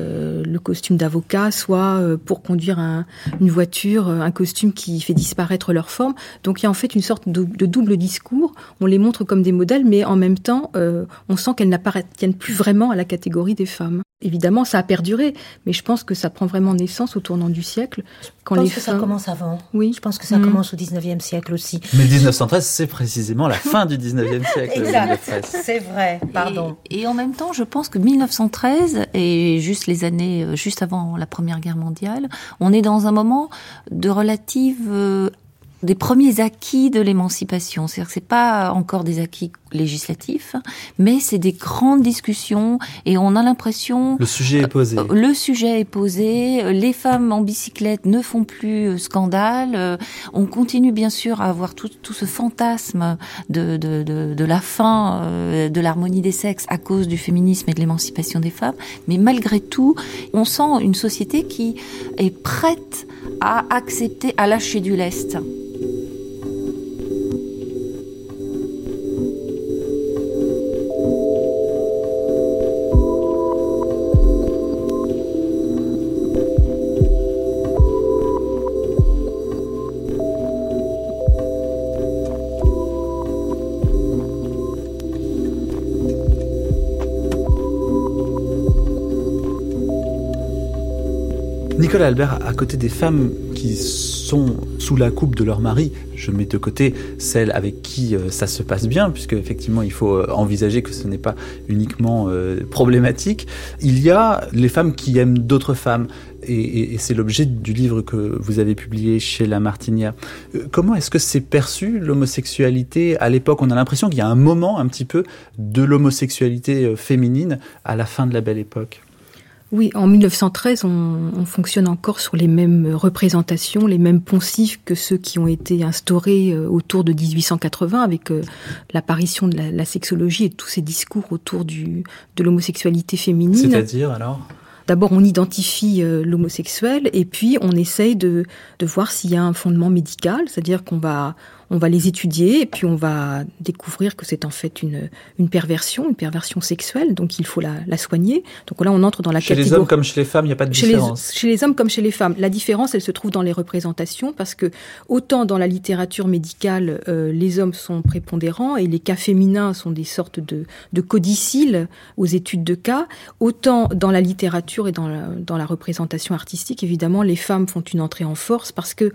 euh, le costume d'avocat, soit euh, pour conduire un, une voiture, un costume qui fait disparaître leur forme. Donc il y a en fait une sorte de, de double discours. On les montre comme des modèles, mais en même temps, on sent qu'elles n'appartiennent plus vraiment à la catégorie des femmes. Évidemment, ça a perduré, mais je pense que ça prend vraiment naissance au tournant du siècle. Quand je pense que ça commence avant. Oui. Je pense que ça mm. commence au 19e siècle aussi. Mais 1913, c'est précisément la fin du 19e siècle. exact, c'est vrai, pardon. Et, en même temps, je pense que 1913, et juste les années, euh, juste avant la Première Guerre mondiale, on est dans un moment de relative euh, des premiers acquis de l'émancipation. C'est-à-dire que c'est pas encore des acquis législatifs, mais c'est des grandes discussions et on a l'impression le sujet est posé. Euh, le sujet est posé. Les femmes en bicyclette ne font plus euh, scandale. Euh, on continue bien sûr à avoir tout, tout ce fantasme de, de, de, de la fin de l'harmonie des sexes à cause du féminisme et de l'émancipation des femmes. Mais malgré tout, on sent une société qui est prête à accepter, à lâcher du lest. Albert, à côté des femmes qui sont sous la coupe de leur mari, je mets de côté celles avec qui euh, ça se passe bien, puisque effectivement il faut euh, envisager que ce n'est pas uniquement euh, problématique. Il y a les femmes qui aiment d'autres femmes, et c'est l'objet du livre que vous avez publié chez La Martinière. Comment est-ce que c'est perçu l'homosexualité? À l'époque On a l'impression qu'il y a un moment un petit peu de l'homosexualité féminine à la fin de la belle époque. Oui, en 1913, on, on, fonctionne encore sur les mêmes représentations, les mêmes poncifs que ceux qui ont été instaurés euh, autour de 1880 avec euh, l'apparition de la, la, sexologie et tous ces discours autour du, de l'homosexualité féminine. C'est-à-dire alors? D'abord, on identifie euh, l'homosexuel et puis on essaye de, de voir s'il y a un fondement médical, c'est-à-dire qu'on va on va les étudier et puis on va découvrir que c'est en fait une, une perversion, une perversion sexuelle, donc il faut la, la soigner. Donc là, on entre dans la chez les hommes comme chez les femmes, il n'y a pas de chez différence. Les, chez les hommes comme chez les femmes, la différence, elle se trouve dans les représentations parce que autant dans la littérature médicale, euh, les hommes sont prépondérants et les cas féminins sont des sortes de, de codicilles aux études de cas, autant dans la littérature et dans la, dans la représentation artistique, évidemment, les femmes font une entrée en force parce que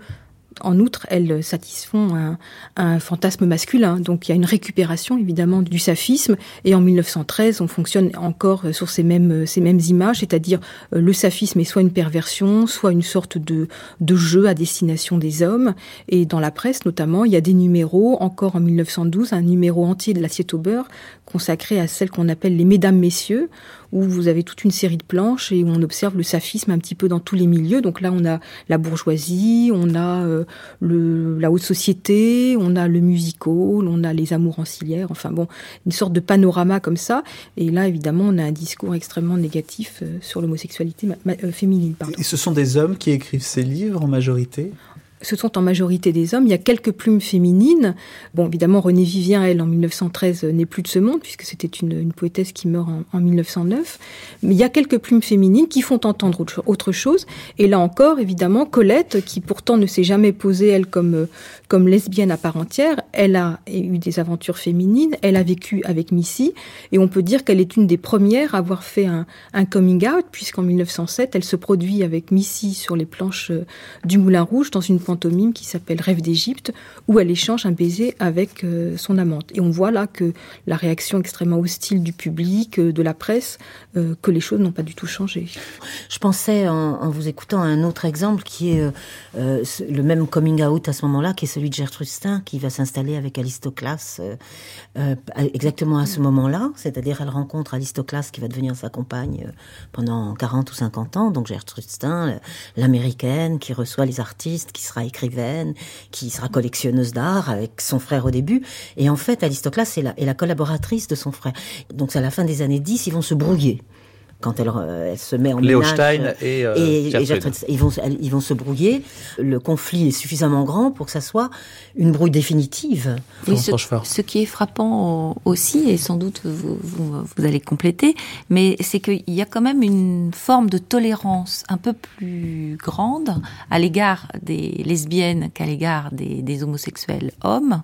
en outre, elles satisfont un, fantasme masculin. Donc il y a une récupération évidemment du saphisme. Et en 1913, on fonctionne encore sur ces mêmes, images, c'est-à-dire euh, le saphisme est soit une perversion, soit une sorte de, de jeu à destination des hommes. Et dans la presse notamment, il y a des numéros, encore en 1912, un numéro entier de l'assiette au beurre consacré à celles qu'on appelle les mesdames messieurs, où vous avez toute une série de planches et où on observe le saphisme un petit peu dans tous les milieux. Donc là, on a la bourgeoisie, on a euh, le, la haute société, on a le musical, on a les amours ancillaires, enfin bon, une sorte de panorama comme ça. Et là, évidemment, on a un discours extrêmement négatif euh, sur l'homosexualité euh, féminine. Pardon. Et ce sont des hommes qui écrivent ces livres en majorité? Ce sont en majorité des hommes. Il y a quelques plumes féminines. Bon, évidemment, Renée Vivien, elle, en 1913, n'est plus de ce monde, puisque c'était une, poétesse qui meurt en, en, 1909. Mais il y a quelques plumes féminines qui font entendre autre, chose. Et là encore, évidemment, Colette, qui pourtant ne s'est jamais posée, elle, comme, comme lesbienne à part entière, elle a eu des aventures féminines, elle a vécu avec Missy, et on peut dire qu'elle est une des premières à avoir fait un, un coming out, puisqu'en 1907, elle se produit avec Missy sur les planches du Moulin Rouge dans une pantomime qui s'appelle Rêve d'Égypte, où elle échange un baiser avec euh, son amante. Et on voit là que la réaction extrêmement hostile du public, euh, de la presse, euh, que les choses n'ont pas du tout changé. Je pensais, en, en, vous écoutant, à un autre exemple qui est euh, le même coming out à ce moment-là, qui est celui de Gertrude Stein, qui va s'installer avec Alistoclas euh, exactement à ce moment-là. C'est-à-dire, elle rencontre Alistoclas qui va devenir sa compagne pendant 40 ou 50 ans. Donc Gertrude Stein, l'américaine, qui reçoit les artistes, qui sera écrivaine, qui sera collectionneuse d'art avec son frère au début. Et en fait, Alistoclas est la, est la collaboratrice de son frère. Donc à la fin des années 10, ils vont se brouiller quand elle, elle, se met en Léo ménage, Stein et, euh, et, et ils vont ils vont se brouiller. Le conflit est suffisamment grand pour que ça soit une brouille définitive. Et ce, ce, qui est frappant aussi, et sans doute vous, vous, vous allez compléter, mais c'est qu'il y a quand même une forme de tolérance un peu plus grande à l'égard des lesbiennes qu'à l'égard des, des, homosexuels hommes,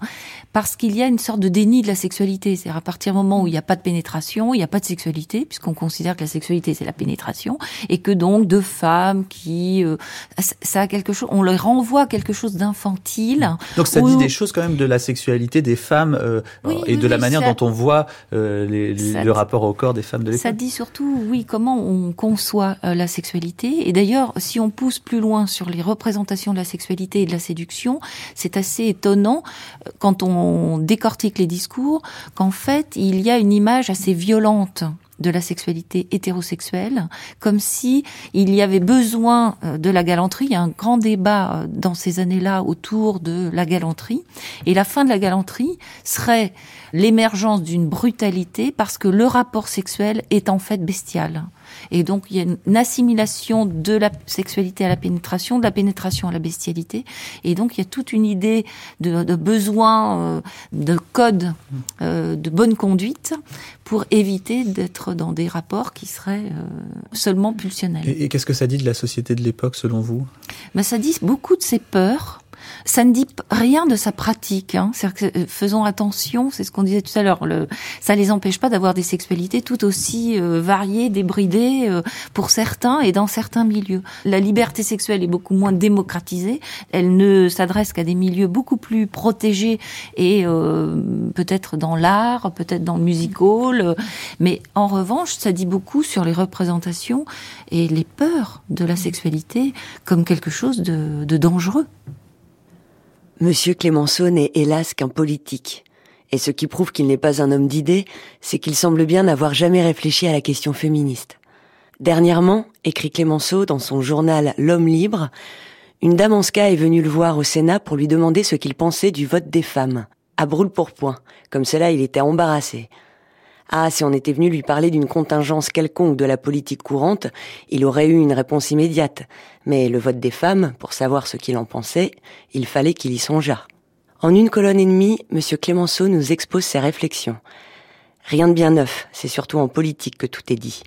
parce qu'il y a une sorte de déni de la sexualité. C'est à partir du moment où il n'y a pas de pénétration, il n'y a pas de sexualité, puisqu'on considère que la sexualité sexualité c'est la pénétration et que donc deux femmes qui euh, ça a quelque chose on leur renvoie quelque chose d'infantile. Donc ça dit des choses quand même de la sexualité des femmes euh, et de la manière dont on voit euh, les, le rapport au corps des femmes de l'époque. Ça dit surtout oui comment on conçoit la sexualité et d'ailleurs si on pousse plus loin sur les représentations de la sexualité et de la séduction, c'est assez étonnant quand on décortique les discours qu'en fait il y a une image assez violente de la sexualité hétérosexuelle, comme si il y avait besoin euh, de la galanterie. Il y a un grand débat euh, dans ces années-là autour de la galanterie. Et la fin de la galanterie serait l'émergence d'une brutalité parce que le rapport sexuel est en fait bestial. Et donc il y a une assimilation de la sexualité à la pénétration, de la pénétration à la bestialité. Et donc il y a toute une idée de, de besoin euh, de code euh, de bonne conduite pour éviter d'être dans des rapports qui seraient euh, seulement pulsionnels. Et, qu'est-ce que ça dit de la société de l'époque selon vous? Ben, Ça dit beaucoup de ses peurs ça ne dit rien de sa pratique. Hein. Que, euh, faisons attention, c'est ce qu'on disait tout à l'heure. Le, ça les empêche pas d'avoir des sexualités tout aussi euh, variées, débridées euh, pour certains et dans certains milieux. La liberté sexuelle est beaucoup moins démocratisée. Elle ne s'adresse qu'à des milieux beaucoup plus protégés et peut-être dans l'art, peut-être dans le musical. mais en revanche, ça dit beaucoup sur les représentations et les peurs de la sexualité comme quelque chose de, de dangereux. Monsieur Clémenceau n'est hélas qu'un politique. Et ce qui prouve qu'il n'est pas un homme d'idées, c'est qu'il semble bien n'avoir jamais réfléchi à la question féministe. Dernièrement, écrit Clémenceau dans son journal L'homme libre, une dame en ska est venue le voir au Sénat pour lui demander ce qu'il pensait du vote des femmes, à brûle pour point. Comme cela, il était embarrassé. Ah, si on était venu lui parler d'une contingence quelconque de la politique courante, il aurait eu une réponse immédiate. Mais le vote des femmes, pour savoir ce qu'il en pensait, il fallait qu'il y songeât. En une colonne et demie, M. Clémenceau nous expose ses réflexions. Rien de bien neuf, c'est surtout en politique que tout est dit.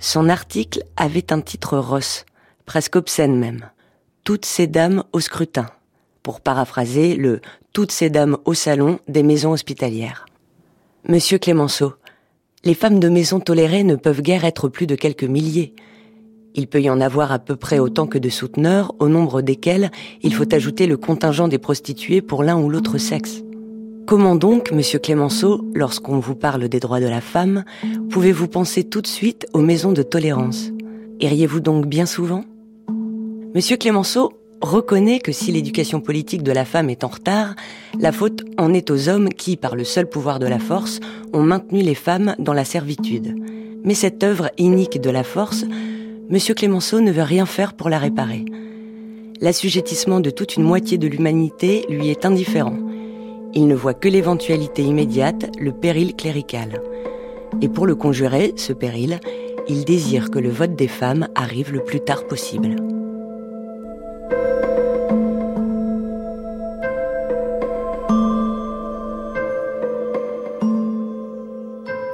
Son article avait un titre rosse, presque obscène même. Toutes ces dames au scrutin, pour paraphraser le Toutes ces dames au salon des maisons hospitalières. Monsieur Clémenceau, les femmes de maison tolérées ne peuvent guère être plus de quelques milliers. Il peut y en avoir à peu près autant que de souteneurs, au nombre desquels il faut ajouter le contingent des prostituées pour l'un ou l'autre sexe. Comment donc, monsieur Clémenceau, lorsqu'on vous parle des droits de la femme, pouvez-vous penser tout de suite aux maisons de tolérance? Iriez-vous donc bien souvent? Monsieur Clémenceau reconnaît que si l'éducation politique de la femme est en retard, la faute en est aux hommes qui, par le seul pouvoir de la force, ont maintenu les femmes dans la servitude. Mais cette œuvre inique de la force, M. Clémenceau ne veut rien faire pour la réparer. L'assujettissement de toute une moitié de l'humanité lui est indifférent. Il ne voit que l'éventualité immédiate, le péril clérical. Et pour le conjurer, ce péril, il désire que le vote des femmes arrive le plus tard possible.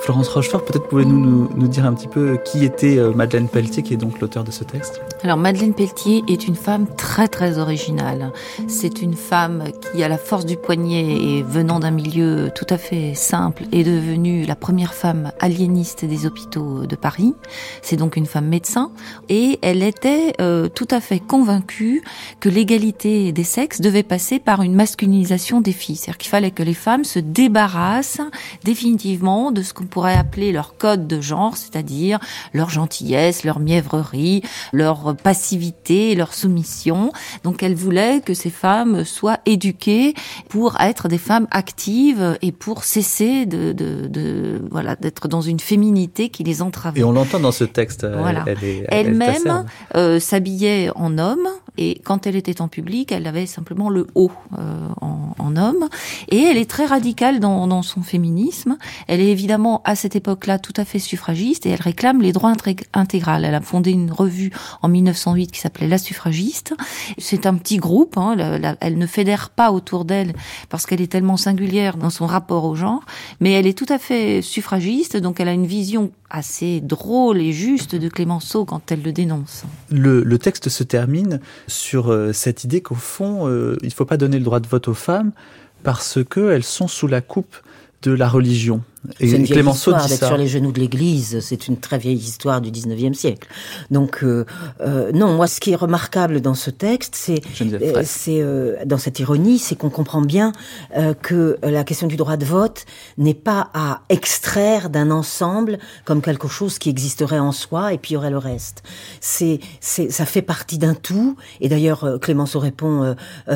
Florence Rochefort, peut-être pouvez-vous nous, nous, dire un petit peu qui était euh, Madeleine Pelletier, qui est donc l'auteur de ce texte? Alors Madeleine Pelletier est une femme très très originale. C'est une femme qui, à la force du poignet et venant d'un milieu tout à fait simple, est devenue la première femme aliéniste des hôpitaux de Paris. C'est donc une femme médecin et elle était euh, tout à fait convaincue que l'égalité des sexes devait passer par une masculinisation des filles. C'est-à-dire qu'il fallait que les femmes se débarrassent définitivement de ce qu'on pourrait appeler leur code de genre, c'est-à-dire leur gentillesse, leur mièvrerie, leur passivité, leur soumission. Donc elle voulait que ces femmes soient éduquées pour être des femmes actives et pour cesser de, de, de voilà d'être dans une féminité qui les entravait. Et on l'entend dans ce texte. Voilà. Elle-même euh, s'habillait en homme et quand elle était en public, elle avait simplement le haut euh, en, en, homme. Et elle est très radicale dans, dans son féminisme. Elle est évidemment à cette époque-là tout à fait suffragiste et elle réclame les droits intégrales. Elle a fondé une revue en 1908 qui s'appelait La Suffragiste. C'est un petit groupe, hein, elle ne fédère pas autour d'elle parce qu'elle est tellement singulière dans son rapport au genre, mais elle est tout à fait suffragiste, donc elle a une vision assez drôle et juste de Clémenceau quand elle le dénonce. Le, texte se termine sur euh, cette idée qu'au fond, euh, il ne faut pas donner le droit de vote aux femmes parce qu'elles sont sous la coupe de la religion. Et c'est une vieille histoire d'être sur les genoux de l'Église. C'est une très vieille histoire du 19e siècle. Donc euh, euh, non, moi ce qui est remarquable dans ce texte, c'est euh, c'est euh, dans cette ironie, c'est qu'on comprend bien que la question du droit de vote n'est pas à extraire d'un ensemble comme quelque chose qui existerait en soi et puis il y aurait le reste. C'est c'est ça fait partie d'un tout. Et d'ailleurs Clémenceau répond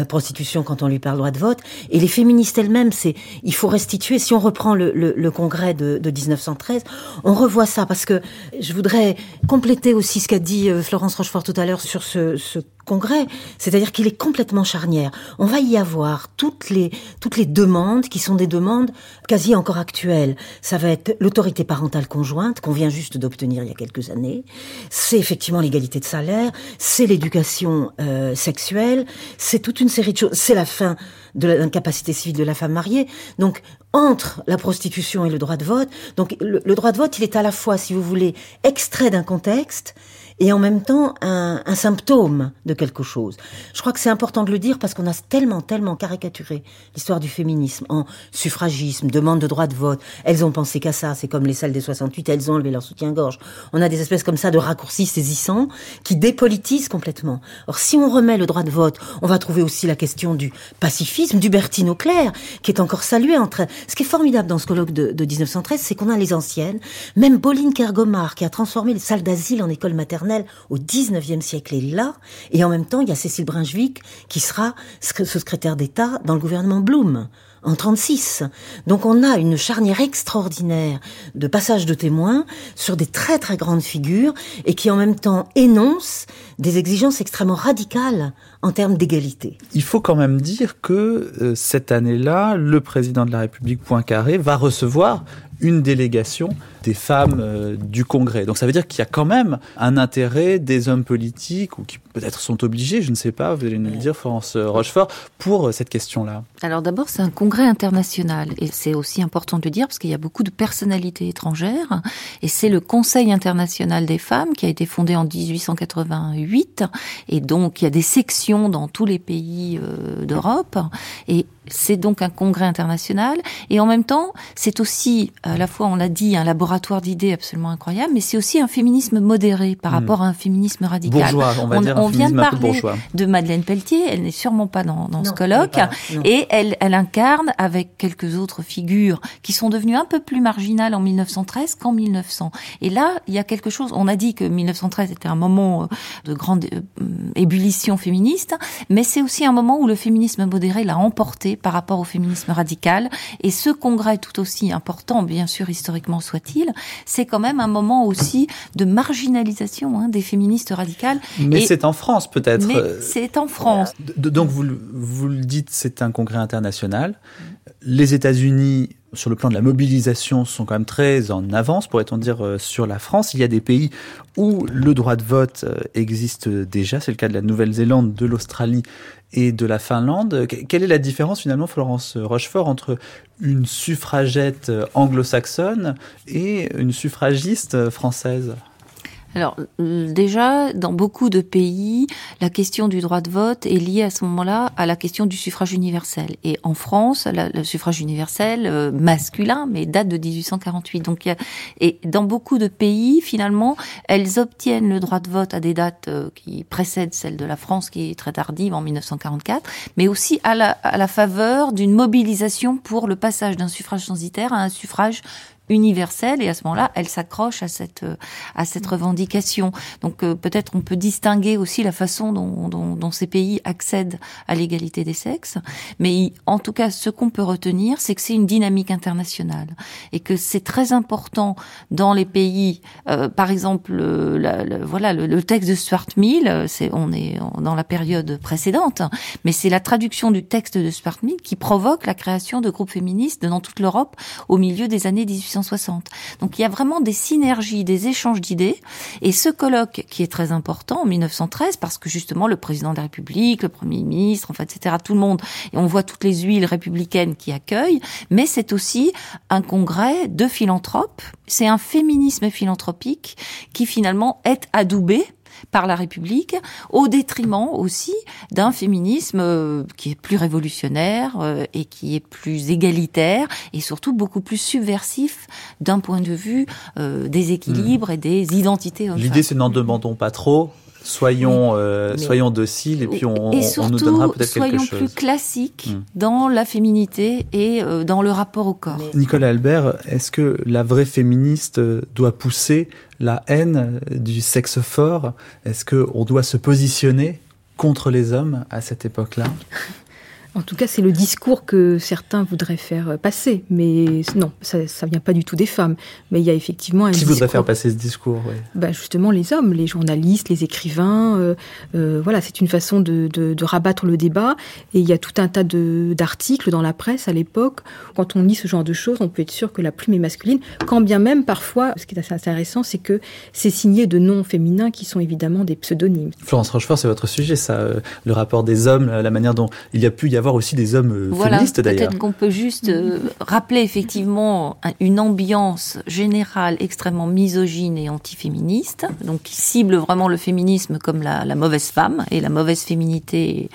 prostitution quand on lui parle droit de vote. Et les féministes elles-mêmes, c'est il faut restituer. Si on reprend le, le, le congrès de, de 1913, on revoit ça parce que je voudrais compléter aussi ce qu'a dit euh, Florence Rochefort tout à l'heure sur ce congrès, c'est-à-dire qu'il est complètement charnière. On va y avoir toutes les toutes les demandes qui sont des demandes quasi encore actuelles. Ça va être l'autorité parentale conjointe qu'on vient juste d'obtenir il y a quelques années. C'est effectivement l'égalité de salaire, c'est l'éducation euh, sexuelle, c'est toute une série de choses. C'est la fin de l'incapacité civile de la femme mariée. Donc entre la prostitution et le droit de vote, donc le droit de vote, il est à la fois, si vous voulez, extrait d'un contexte et en même temps un, un symptôme de quelque chose. Je crois que c'est important de le dire parce qu'on a tellement, tellement caricaturé l'histoire du féminisme en suffragisme, demande de droit de vote. Elles ont pensé qu'à ça, c'est comme les salles des 68, elles ont enlevé leur soutien-gorge. On a des espèces comme ça de raccourcis saisissants qui dépolitisent complètement. Or, si on remet le droit de vote, on va trouver aussi la question du pacifisme, du Bertine Auclair, qui est encore salué entre... Ce qui est formidable dans ce colloque de, de 1913, c'est qu'on a les anciennes, même Pauline Kergomar, qui a transformé les salles d'asile en école maternelle, au 19e siècle est là, et en même temps, il y a Cécile Brunswick qui sera secrétaire d'État dans le gouvernement Blum en 36. Donc on a une charnière extraordinaire de passage de témoins sur des très très grandes figures et qui en même temps énoncent des exigences extrêmement radicales en termes d'égalité. Il faut quand même dire que euh, cette année-là, le président de la République Poincaré va recevoir une délégation des femmes euh, du Congrès. Donc ça veut dire qu'il y a quand même un intérêt des hommes politiques, ou qui peut-être sont obligés, je ne sais pas, vous allez nous le dire, Florence euh, Rochefort, pour euh, cette question-là. Alors d'abord, c'est un congrès international, et c'est aussi important de dire, parce qu'il y a beaucoup de personnalités étrangères, et c'est le Conseil international des femmes qui a été fondé en 1888, et donc il y a des sections dans tous les pays d'Europe, et c'est donc un congrès international et en même temps, c'est aussi à la fois, on l'a dit, un laboratoire d'idées absolument incroyable, mais c'est aussi un féminisme modéré par hmm. rapport à un féminisme radical. Bourgeois, on va dire. On vient de parler de Madeleine Pelletier, elle n'est sûrement pas dans, dans ce colloque, et elle, elle incarne avec quelques autres figures qui sont devenues un peu plus marginales en 1913 qu'en 1900. Et là, il y a quelque chose. On a dit que 1913 était un moment euh, de grande euh, ébullition féministe, mais c'est aussi un moment où le féminisme modéré l'a emporté par rapport au féminisme radical. Et ce congrès, tout aussi important, bien sûr historiquement soit-il, c'est quand même un moment aussi de marginalisation hein, des féministes radicales. Mais c'est en France peut-être. Mais c'est en France. Donc vous, vous le dites, c'est un congrès international. Les États-Unis sur le plan de la mobilisation, sont quand même très en avance, pourrait-on dire, euh, sur la France. Il y a des pays où le droit de vote euh, existe déjà. C'est le cas de la Nouvelle-Zélande, de l'Australie et de la Finlande. Quelle est la différence finalement, Florence Rochefort, entre une suffragette anglo-saxonne et une suffragiste française? Alors déjà, dans beaucoup de pays, la question du droit de vote est liée à ce moment-là à la question du suffrage universel. Et en France, le suffrage universel euh, masculin, mais date de 1848. Donc, y a, et dans beaucoup de pays, finalement, elles obtiennent le droit de vote à des dates euh, qui précèdent celle de la France, qui est très tardive en 1944, mais aussi à la, à la faveur d'une mobilisation pour le passage d'un suffrage censitaire à un suffrage universelle et à ce moment-là, elle s'accroche à cette à cette revendication. Donc euh, peut-être on peut distinguer aussi la façon dont, dont, dont ces pays accèdent à l'égalité des sexes, mais en tout cas, ce qu'on peut retenir, c'est que c'est une dynamique internationale et que c'est très important dans les pays. Euh, par exemple, le, voilà le, texte de Stuart Mill, c'est on est dans la période précédente, mais c'est la traduction du texte de Stuart Mill qui provoque la création de groupes féministes dans toute l'Europe au milieu des années 1800 donc il y a vraiment des synergies, des échanges d'idées. Et ce colloque qui est très important en 1913, parce que justement le président de la République, le Premier ministre, enfin etc., tout le monde, et on voit toutes les huiles républicaines qui accueillent, mais c'est aussi un congrès de philanthropes. C'est un féminisme philanthropique qui finalement est adoubé par la République, au détriment aussi d'un féminisme euh, qui est plus révolutionnaire euh, et qui est plus égalitaire et surtout beaucoup plus subversif d'un point de vue euh, des équilibres et des identités. L'idée, c'est n'en demandons pas trop, soyons, euh, soyons dociles et puis on, et surtout, on nous donnera peut-être quelque chose. Soyons plus classiques hmm. dans la féminité et euh, dans le rapport au corps. Nicolas Albert, est-ce que la vraie féministe doit pousser la haine du sexe fort. Est-ce qu'on doit se positionner contre les hommes à cette époque-là? En tout cas, c'est le discours que certains voudraient faire passer. Mais non, ça ne vient pas du tout des femmes. Mais il y a effectivement un Qui discours... voudrait faire passer ce discours ben Justement, les hommes, les journalistes, les écrivains. Euh, euh, voilà, c'est une façon de, de, de, rabattre le débat. Et il y a tout un tas d'articles dans la presse à l'époque. Quand on lit ce genre de choses, on peut être sûr que la plume est masculine. Quand bien même, parfois, ce qui est assez intéressant, c'est que c'est signé de noms féminins qui sont évidemment des pseudonymes. Florence Rochefort, c'est votre sujet, ça. Euh, le rapport des hommes, la manière dont il y a pu y avoir aussi des hommes euh, voilà, féministes d'ailleurs. Peut-être qu'on peut juste euh, rappeler effectivement une ambiance générale extrêmement misogyne et antiféministe, donc qui cible vraiment le féminisme comme la, la mauvaise femme et la mauvaise féminité.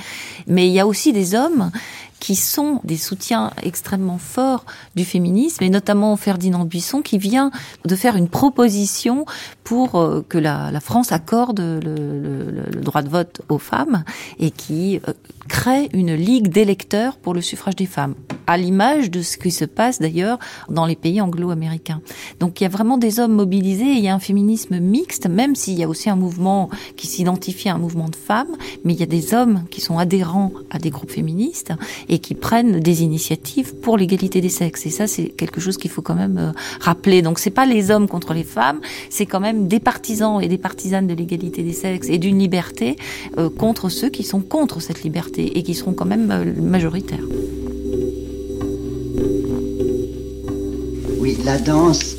Mais il y a aussi des hommes qui sont des soutiens extrêmement forts du féminisme, et notamment Ferdinand Buisson, qui vient de faire une proposition pour euh, que la, France accorde le, droit de vote aux femmes, et qui euh, crée une ligue d'électeurs pour le suffrage des femmes, à l'image de ce qui se passe d'ailleurs dans les pays anglo-américains. Donc il y a vraiment des hommes mobilisés, et il y a un féminisme mixte, même s'il y a aussi un mouvement qui s'identifie à un mouvement de femmes, mais il y a des hommes qui sont adhérents à des groupes féministes, qui prennent des initiatives pour l'égalité des sexes. Et ça, c'est quelque chose qu'il faut quand même euh, rappeler. Donc, c'est pas les hommes contre les femmes, c'est quand même des partisans et des partisanes de l'égalité des sexes et d'une liberté euh, contre ceux qui sont contre cette liberté et qui seront quand même euh, majoritaires. Oui, la danse,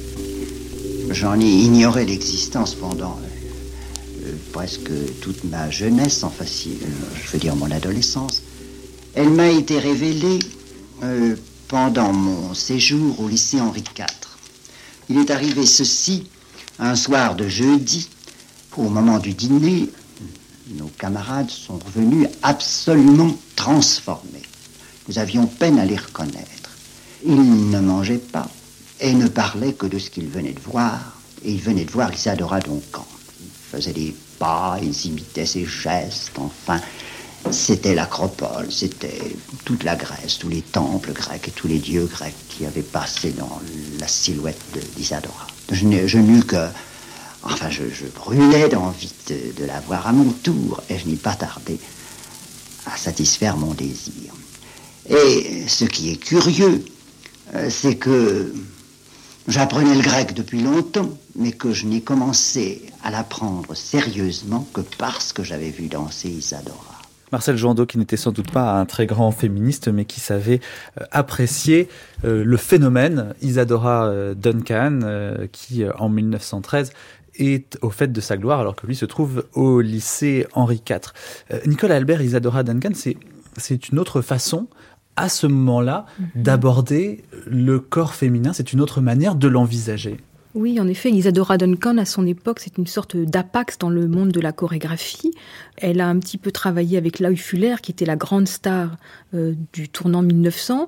j'en ai ignoré l'existence pendant presque toute ma jeunesse, enfin, si, je veux dire mon adolescence. Elle m'a été révélée euh, pendant mon séjour au lycée Henri IV. Il est arrivé ceci un soir de jeudi. Au moment du dîner, nos camarades sont revenus absolument transformés. Nous avions peine à les reconnaître. Ils ne mangeaient pas et ne parlaient que de ce qu'ils venaient de voir. Et ils venaient de voir Isadora Duncan. Ils faisaient des pas, ils imitaient ses gestes, enfin, c'était l'acropole, c'était toute la Grèce, tous les temples grecs et tous les dieux grecs qui avaient passé dans la silhouette d'Isadora. Je n'eus que... Enfin, je, brûlais d'envie de, la voir à mon tour, et je n'ai pas tardé à satisfaire mon désir. Et ce qui est curieux, euh, c'est que j'apprenais le grec depuis longtemps, mais que je n'ai commencé à l'apprendre sérieusement que parce que j'avais vu danser Isadora. Marcel Jandot, qui n'était sans doute pas un très grand féministe, mais qui savait euh, apprécier euh, le phénomène Isadora euh, Duncan, qui en 1913 est au fait de sa gloire, alors que lui se trouve au lycée Henri IV. Nicolas Albert, Isadora Duncan, c'est une autre façon à ce moment-là mm-hmm. d'aborder le corps féminin, c'est une autre manière de l'envisager. Oui, en effet, Isadora Duncan, à son époque, c'est une sorte d'apax dans le monde de la chorégraphie. Elle a un petit peu travaillé avec Lau Fuller, qui était la grande star euh, du tournant 1900.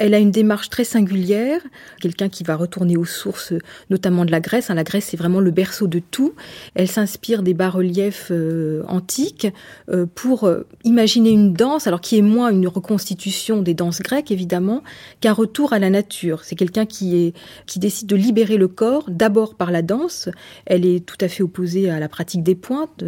Elle a une démarche très singulière, quelqu'un qui va retourner aux sources, notamment de la Grèce. Hein, la Grèce, c'est vraiment le berceau de tout. Elle s'inspire des bas-reliefs euh, antiques euh, pour euh, imaginer une danse, alors qui est moins une reconstitution des danses grecques, évidemment, qu'un retour à la nature. C'est quelqu'un qui, est, qui décide de libérer le corps, d'abord par la danse. Elle est tout à fait opposée à la pratique des pointes,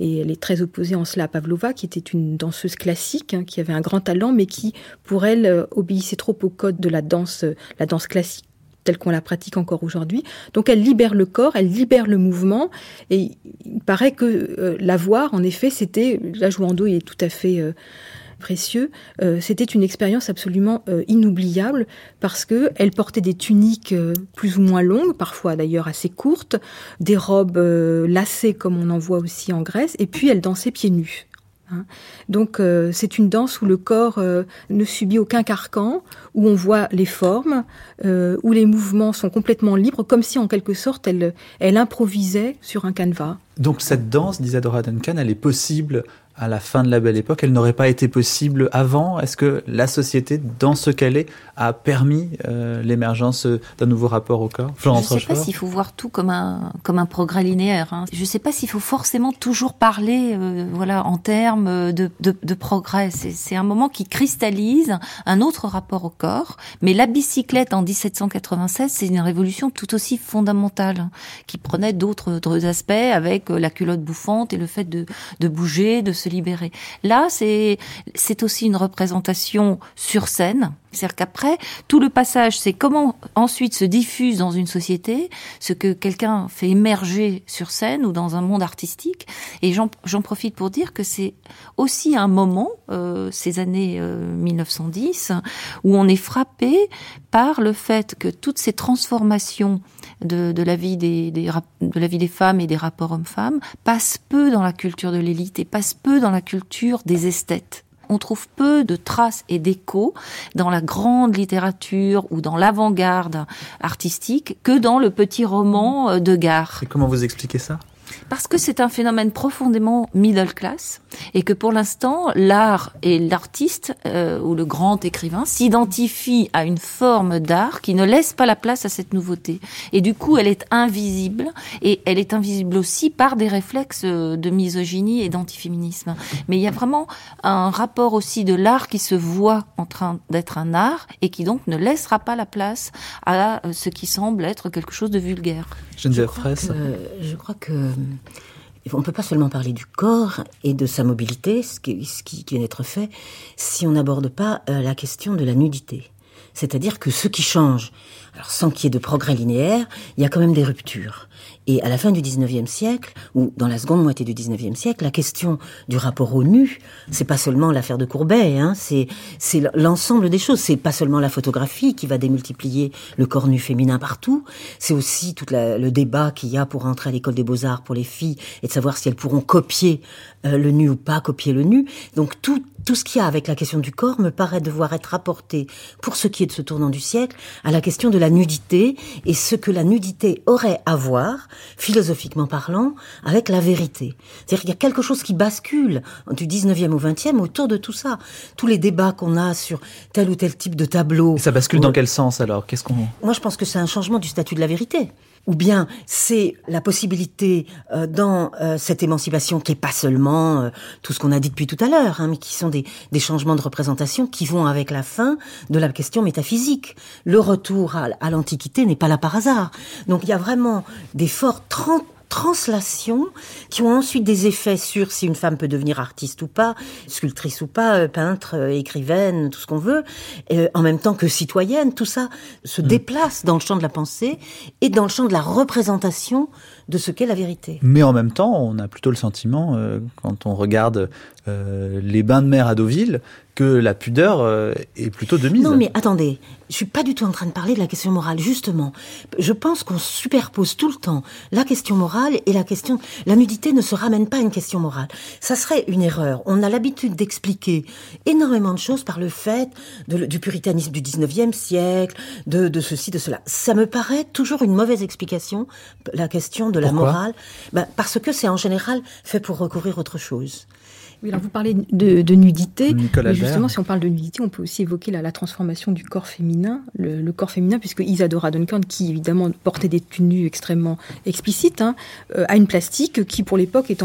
et elle est très opposée en cela à Pavlova, qui était une danseuse classique, hein, qui avait un grand talent, mais qui, pour elle, obéissait trop au code de la danse, la danse classique telle qu'on la pratique encore aujourd'hui. Donc elle libère le corps, elle libère le mouvement, et il paraît que euh, la voir, en effet, c'était, là Jouando est tout à fait euh, précieux, euh, c'était une expérience absolument inoubliable parce que elle portait des tuniques plus ou moins longues, parfois d'ailleurs assez courtes, des robes lacées comme on en voit aussi en Grèce, et puis elle dansait pieds nus. Hein. Donc euh, c'est une danse où le corps euh, ne subit aucun carcan, où on voit les formes, euh, où les mouvements sont complètement libres, comme si en quelque sorte elle, improvisait sur un canevas. Donc cette danse d'Isadora Duncan, elle est possible à la fin de la belle époque, elle n'aurait pas été possible avant Est-ce que la société, dans ce qu'elle est, a permis euh, l'émergence d'un nouveau rapport au corps? Je ne sais pas s'il faut voir tout comme un, comme un progrès linéaire. Hein. Je ne sais pas s'il faut forcément toujours parler euh, voilà, en termes de, de, de progrès. C'est un moment qui cristallise un autre rapport au corps. Mais la bicyclette en 1796, c'est une révolution tout aussi fondamentale, hein, qui prenait d'autres aspects avec la culotte bouffante et le fait de, de bouger, de se libérer. Là, c'est c'est aussi une représentation sur scène. C'est-à-dire qu'après, tout le passage, c'est comment ensuite se diffuse dans une société ce que quelqu'un fait émerger sur scène ou dans un monde artistique. Et j'en profite pour dire que c'est aussi un moment, euh, ces années 1910, euh, où on est frappé par le fait que toutes ces transformations de, la vie des, de la vie des femmes et des rapports hommes-femmes passent peu dans la culture de l'élite et passent peu dans la culture des esthètes. On trouve peu de traces et d'échos dans la grande littérature ou dans l'avant-garde artistique que dans le petit roman euh, de gare. Et comment vous expliquez ça? Parce que c'est un phénomène profondément middle class et que pour l'instant, l'art et l'artiste euh, ou le grand écrivain s'identifient à une forme d'art qui ne laisse pas la place à cette nouveauté. Et du coup, elle est invisible et elle est invisible aussi par des réflexes euh, de misogynie et d'antiféminisme. Mais il y a vraiment un rapport aussi de l'art qui se voit en train d'être un art et qui donc ne laissera pas la place à euh, ce qui semble être quelque chose de vulgaire. Geneviève Fraisse. Je crois que on ne peut pas seulement parler du corps et de sa mobilité, ce qui, ce qui vient d'être fait, si on n'aborde pas euh, la question de la nudité. C'est-à-dire que ce qui change, alors sans qu'il y ait de progrès linéaire, il y a quand même des ruptures. Et à la fin du 19e siècle, ou dans la seconde moitié du 19e siècle, la question du rapport au nu, c'est pas seulement l'affaire de Courbet, hein, c'est c'est l'ensemble des choses. C'est pas seulement la photographie qui va démultiplier le corps nu féminin partout. C'est aussi tout le débat qu'il y a pour entrer à l'école des beaux arts pour les filles et de savoir si elles pourront copier euh, le nu ou pas copier le nu. Donc tout tout ce qu'il y a avec la question du corps me paraît devoir être rapporté, pour ce qui est de ce tournant du siècle, à la question de la nudité et ce que la nudité aurait à voir philosophiquement parlant, avec la vérité. C'est-à-dire qu'il y a quelque chose qui bascule du 19e au 20e autour de tout ça. Tous les débats qu'on a sur tel ou tel type de tableau. ça bascule dans quel sens alors? Qu'est-ce qu'on Moi, je pense que c'est un changement du statut de la vérité ou bien c'est la possibilité euh, dans euh, cette émancipation qui est pas seulement euh, tout ce qu'on a dit depuis tout à l'heure, hein, mais qui sont des, des, changements de représentation qui vont avec la fin de la question métaphysique. Le retour à, à l'Antiquité n'est pas là par hasard. Donc il y a vraiment des forts 30 translations qui ont ensuite des effets sur si une femme peut devenir artiste ou pas, sculptrice ou pas, euh, peintre, euh, écrivaine, tout ce qu'on veut, euh, en même temps que citoyenne, tout ça se mm. déplace dans le champ de la pensée et dans le champ de la représentation de ce qu'est la vérité. Mais en même temps, on a plutôt le sentiment, quand on regarde les bains de mer à Deauville, que la pudeur euh, est plutôt de mise. Non, mais attendez, je suis pas du tout en train de parler de la question morale. Justement, je pense qu'on superpose tout le temps la question morale et la question. La nudité ne se ramène pas à une question morale. Ça serait une erreur. On a l'habitude d'expliquer énormément de choses par le fait du puritanisme du 19e siècle, de, de, ceci, de cela. Ça me paraît toujours une mauvaise explication, la question de la morale, ben, parce que c'est en général fait pour recouvrir autre chose. Oui, alors vous parlez de, nudité. mais justement, si on parle de nudité, on peut aussi évoquer la, transformation du corps féminin. Le, corps féminin, puisque Isadora Duncan, qui évidemment portait des tenues extrêmement explicites, hein, euh, a une plastique qui, pour l'époque, est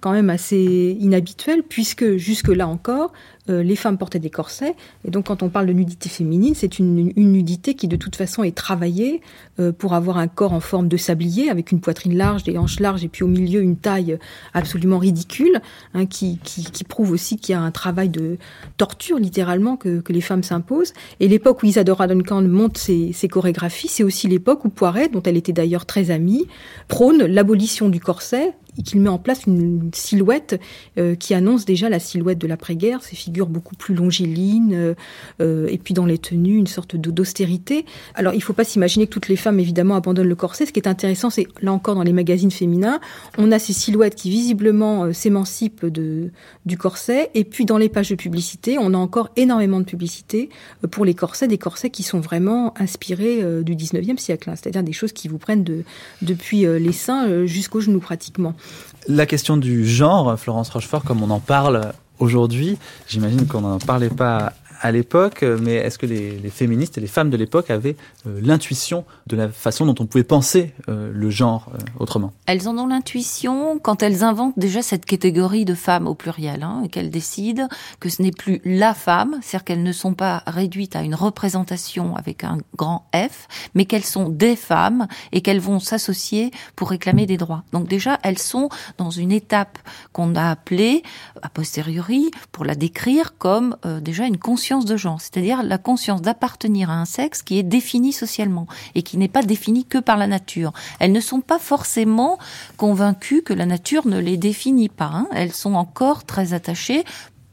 quand même assez inhabituelle, puisque jusque-là encore, euh, les femmes portaient des corsets. Et donc, quand on parle de nudité féminine, c'est une, nudité qui, de toute façon, est travaillée euh, pour avoir un corps en forme de sablier, avec une poitrine large, des hanches larges, et puis au milieu, une taille absolument ridicule, hein, qui, qui, qui, prouve aussi qu'il y a un travail de torture, littéralement, que, que les femmes s'imposent. Et l'époque où Isadora Duncan monte ses, ses chorégraphies, c'est aussi l'époque où Poiret, dont elle était d'ailleurs très amie, prône l'abolition du corset, qu'il met en place une, silhouette euh, qui annonce déjà la silhouette de l'après-guerre, ces figures beaucoup plus longilines, euh, euh, et puis dans les tenues, une sorte d'austérité. Alors il ne faut pas s'imaginer que toutes les femmes, évidemment, abandonnent le corset. Ce qui est intéressant, c'est là encore dans les magazines féminins, on a ces silhouettes qui visiblement s'émancipent de, du corset, et puis dans les pages de publicité, on a encore énormément de publicité pour les corsets, des corsets qui sont vraiment inspirés du 19e siècle, hein. c'est-à-dire des choses qui vous prennent de, depuis les seins jusqu'aux genoux pratiquement. La question du genre, Florence Rochefort, comme on en parle aujourd'hui, j'imagine qu'on n'en parlait pas à l'époque, mais est-ce que les, féministes et les femmes de l'époque avaient euh, l'intuition de la façon dont on pouvait penser euh, le genre euh, autrement? Elles en ont l'intuition quand elles inventent déjà cette catégorie de femmes au pluriel, hein, et qu'elles décident que ce n'est plus la femme, c'est-à-dire qu'elles ne sont pas réduites à une représentation avec un grand F, mais qu'elles sont des femmes et qu'elles vont s'associer pour réclamer des droits. Donc déjà, elles sont dans une étape qu'on a appelée, a posteriori, pour la décrire comme déjà une conscience de genre, c'est-à-dire la conscience d'appartenir à un sexe qui est défini socialement et qui n'est pas défini que par la nature. Elles ne sont pas forcément convaincues que la nature ne les définit pas. Hein. Elles sont encore très attachées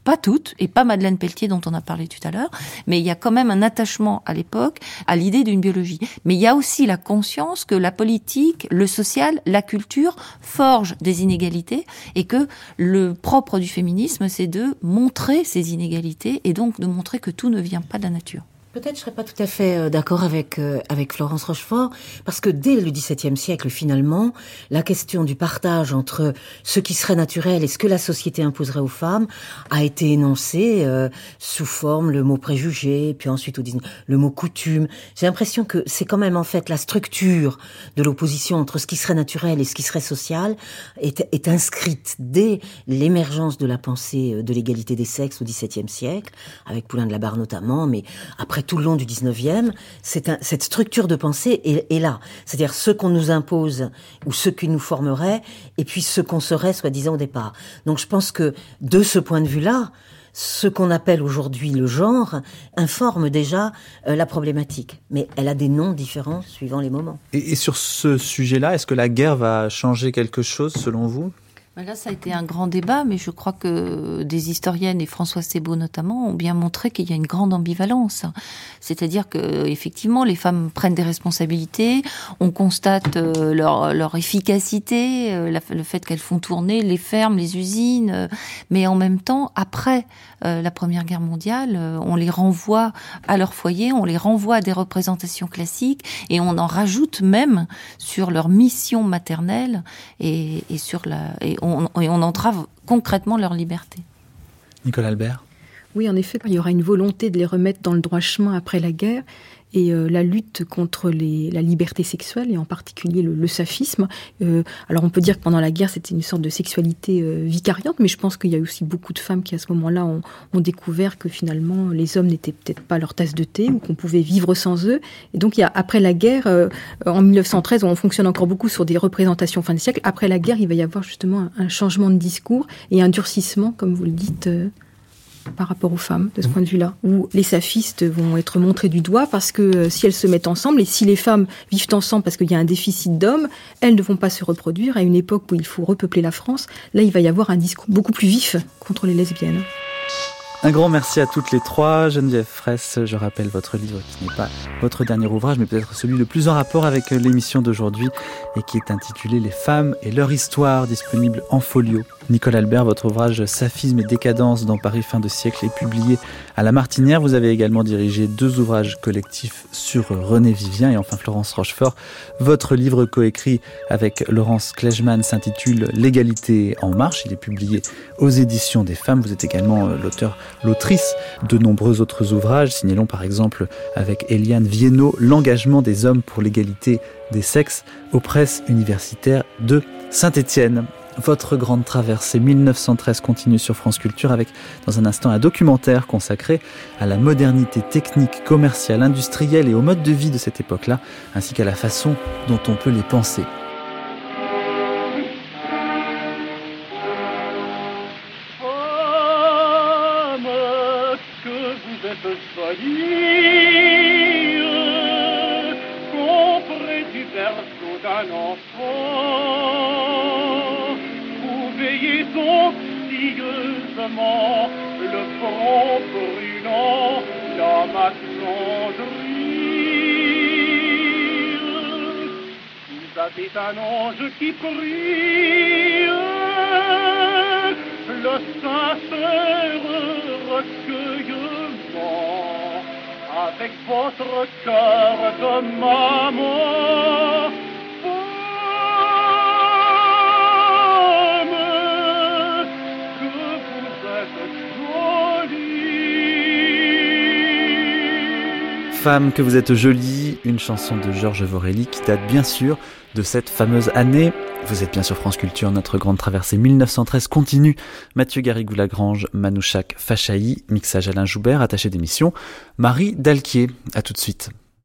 pas toutes, et pas Madeleine Pelletier dont on a parlé tout à l'heure, mais il y a quand même un attachement à l'époque à l'idée d'une biologie. Mais il y a aussi la conscience que la politique, le social, la culture forgent des inégalités et que le propre du féminisme, c'est de montrer ces inégalités et donc de montrer que tout ne vient pas de la nature. Peut-être je serais pas tout à fait euh, d'accord avec euh, avec Florence Rochefort parce que dès le XVIIe siècle finalement la question du partage entre ce qui serait naturel et ce que la société imposerait aux femmes a été énoncée euh, sous forme le mot préjugé puis ensuite au le mot coutume. J'ai l'impression que c'est quand même en fait la structure de l'opposition entre ce qui serait naturel et ce qui serait social est, est inscrite dès l'émergence de la pensée de l'égalité des sexes au XVIIe siècle avec Poulain de la Barre notamment mais après tout le long du 19e, cette structure de pensée est, là. C'est-à-dire ce qu'on nous impose ou ce qui nous formerait, et puis ce qu'on serait soi-disant au départ. Donc je pense que de ce point de vue-là, ce qu'on appelle aujourd'hui le genre informe déjà euh, la problématique. Mais elle a des noms différents suivant les moments. et sur ce sujet-là, est-ce que la guerre va changer quelque chose selon vous? Là, ça a été un grand débat, mais je crois que des historiennes et François Sebaud notamment ont bien montré qu'il y a une grande ambivalence. C'est-à-dire que effectivement, les femmes prennent des responsabilités, on constate euh, leur, leur efficacité, euh, le fait qu'elles font tourner les fermes, les usines, euh, mais en même temps, après la Première Guerre mondiale, on les renvoie à leur foyer, on les renvoie à des représentations classiques, et on en rajoute même sur leur mission maternelle et, et sur la et on, on entrave concrètement leur liberté. Nicolas Albert? Oui, en effet, il y aura une volonté de les remettre dans le droit chemin après la guerre et euh, la lutte contre la liberté sexuelle et en particulier le, le saphisme. Euh, alors on peut dire que pendant la guerre c'était une sorte de sexualité euh, vicariante, mais je pense qu'il y a aussi beaucoup de femmes qui à ce moment-là ont, découvert que finalement les hommes n'étaient peut-être pas leur tasse de thé ou qu'on pouvait vivre sans eux. Et donc après la guerre, en 1913, on fonctionne encore beaucoup sur des représentations fin de siècle. Après la guerre, il va y avoir justement un changement de discours et un durcissement, comme vous le dites par rapport aux femmes de ce point de vue-là, où les saphistes vont être montrés du doigt parce que euh, si elles se mettent ensemble et si les femmes vivent ensemble parce qu'il y a un déficit d'hommes, elles ne vont pas se reproduire à une époque où il faut repeupler la France. Là, il va y avoir un discours beaucoup plus vif contre les lesbiennes. Un grand merci à toutes les trois. Geneviève Fraisse, je rappelle votre livre qui n'est pas votre dernier ouvrage, mais peut-être celui le plus en rapport avec l'émission d'aujourd'hui et qui est intitulé Les femmes et leur histoire, disponible en folio Nicole Albert, votre ouvrage Saphisme et décadence dans Paris fin de siècle est publié à La Martinière. Vous avez également dirigé deux ouvrages collectifs sur René Vivien et enfin Florence Rochefort. Votre livre coécrit avec Laurence Klejman s'intitule L'égalité en marche. Il est publié aux éditions des femmes. Vous êtes également l'auteur, l'autrice de nombreux autres ouvrages. Signalons par exemple avec Eliane Viennot L'engagement des hommes pour l'égalité des sexes aux presses universitaires de Saint-Étienne. Votre grande traversée 1913 continue sur France Culture avec dans un instant un documentaire consacré à la modernité technique, commerciale, industrielle et au mode de vie de cette époque-là, ainsi qu'à la façon dont on peut les penser. Que vous êtes jolie, une chanson de Georges Vorelli qui date bien sûr de cette fameuse année. Vous êtes bien sur France Culture, notre grande traversée 1913 continue. Mathieu Garrigou-Lagrange, Manouchak Fachaï, mixage Alain Joubert, attaché d'émission, Marie Dalquier. À tout de suite.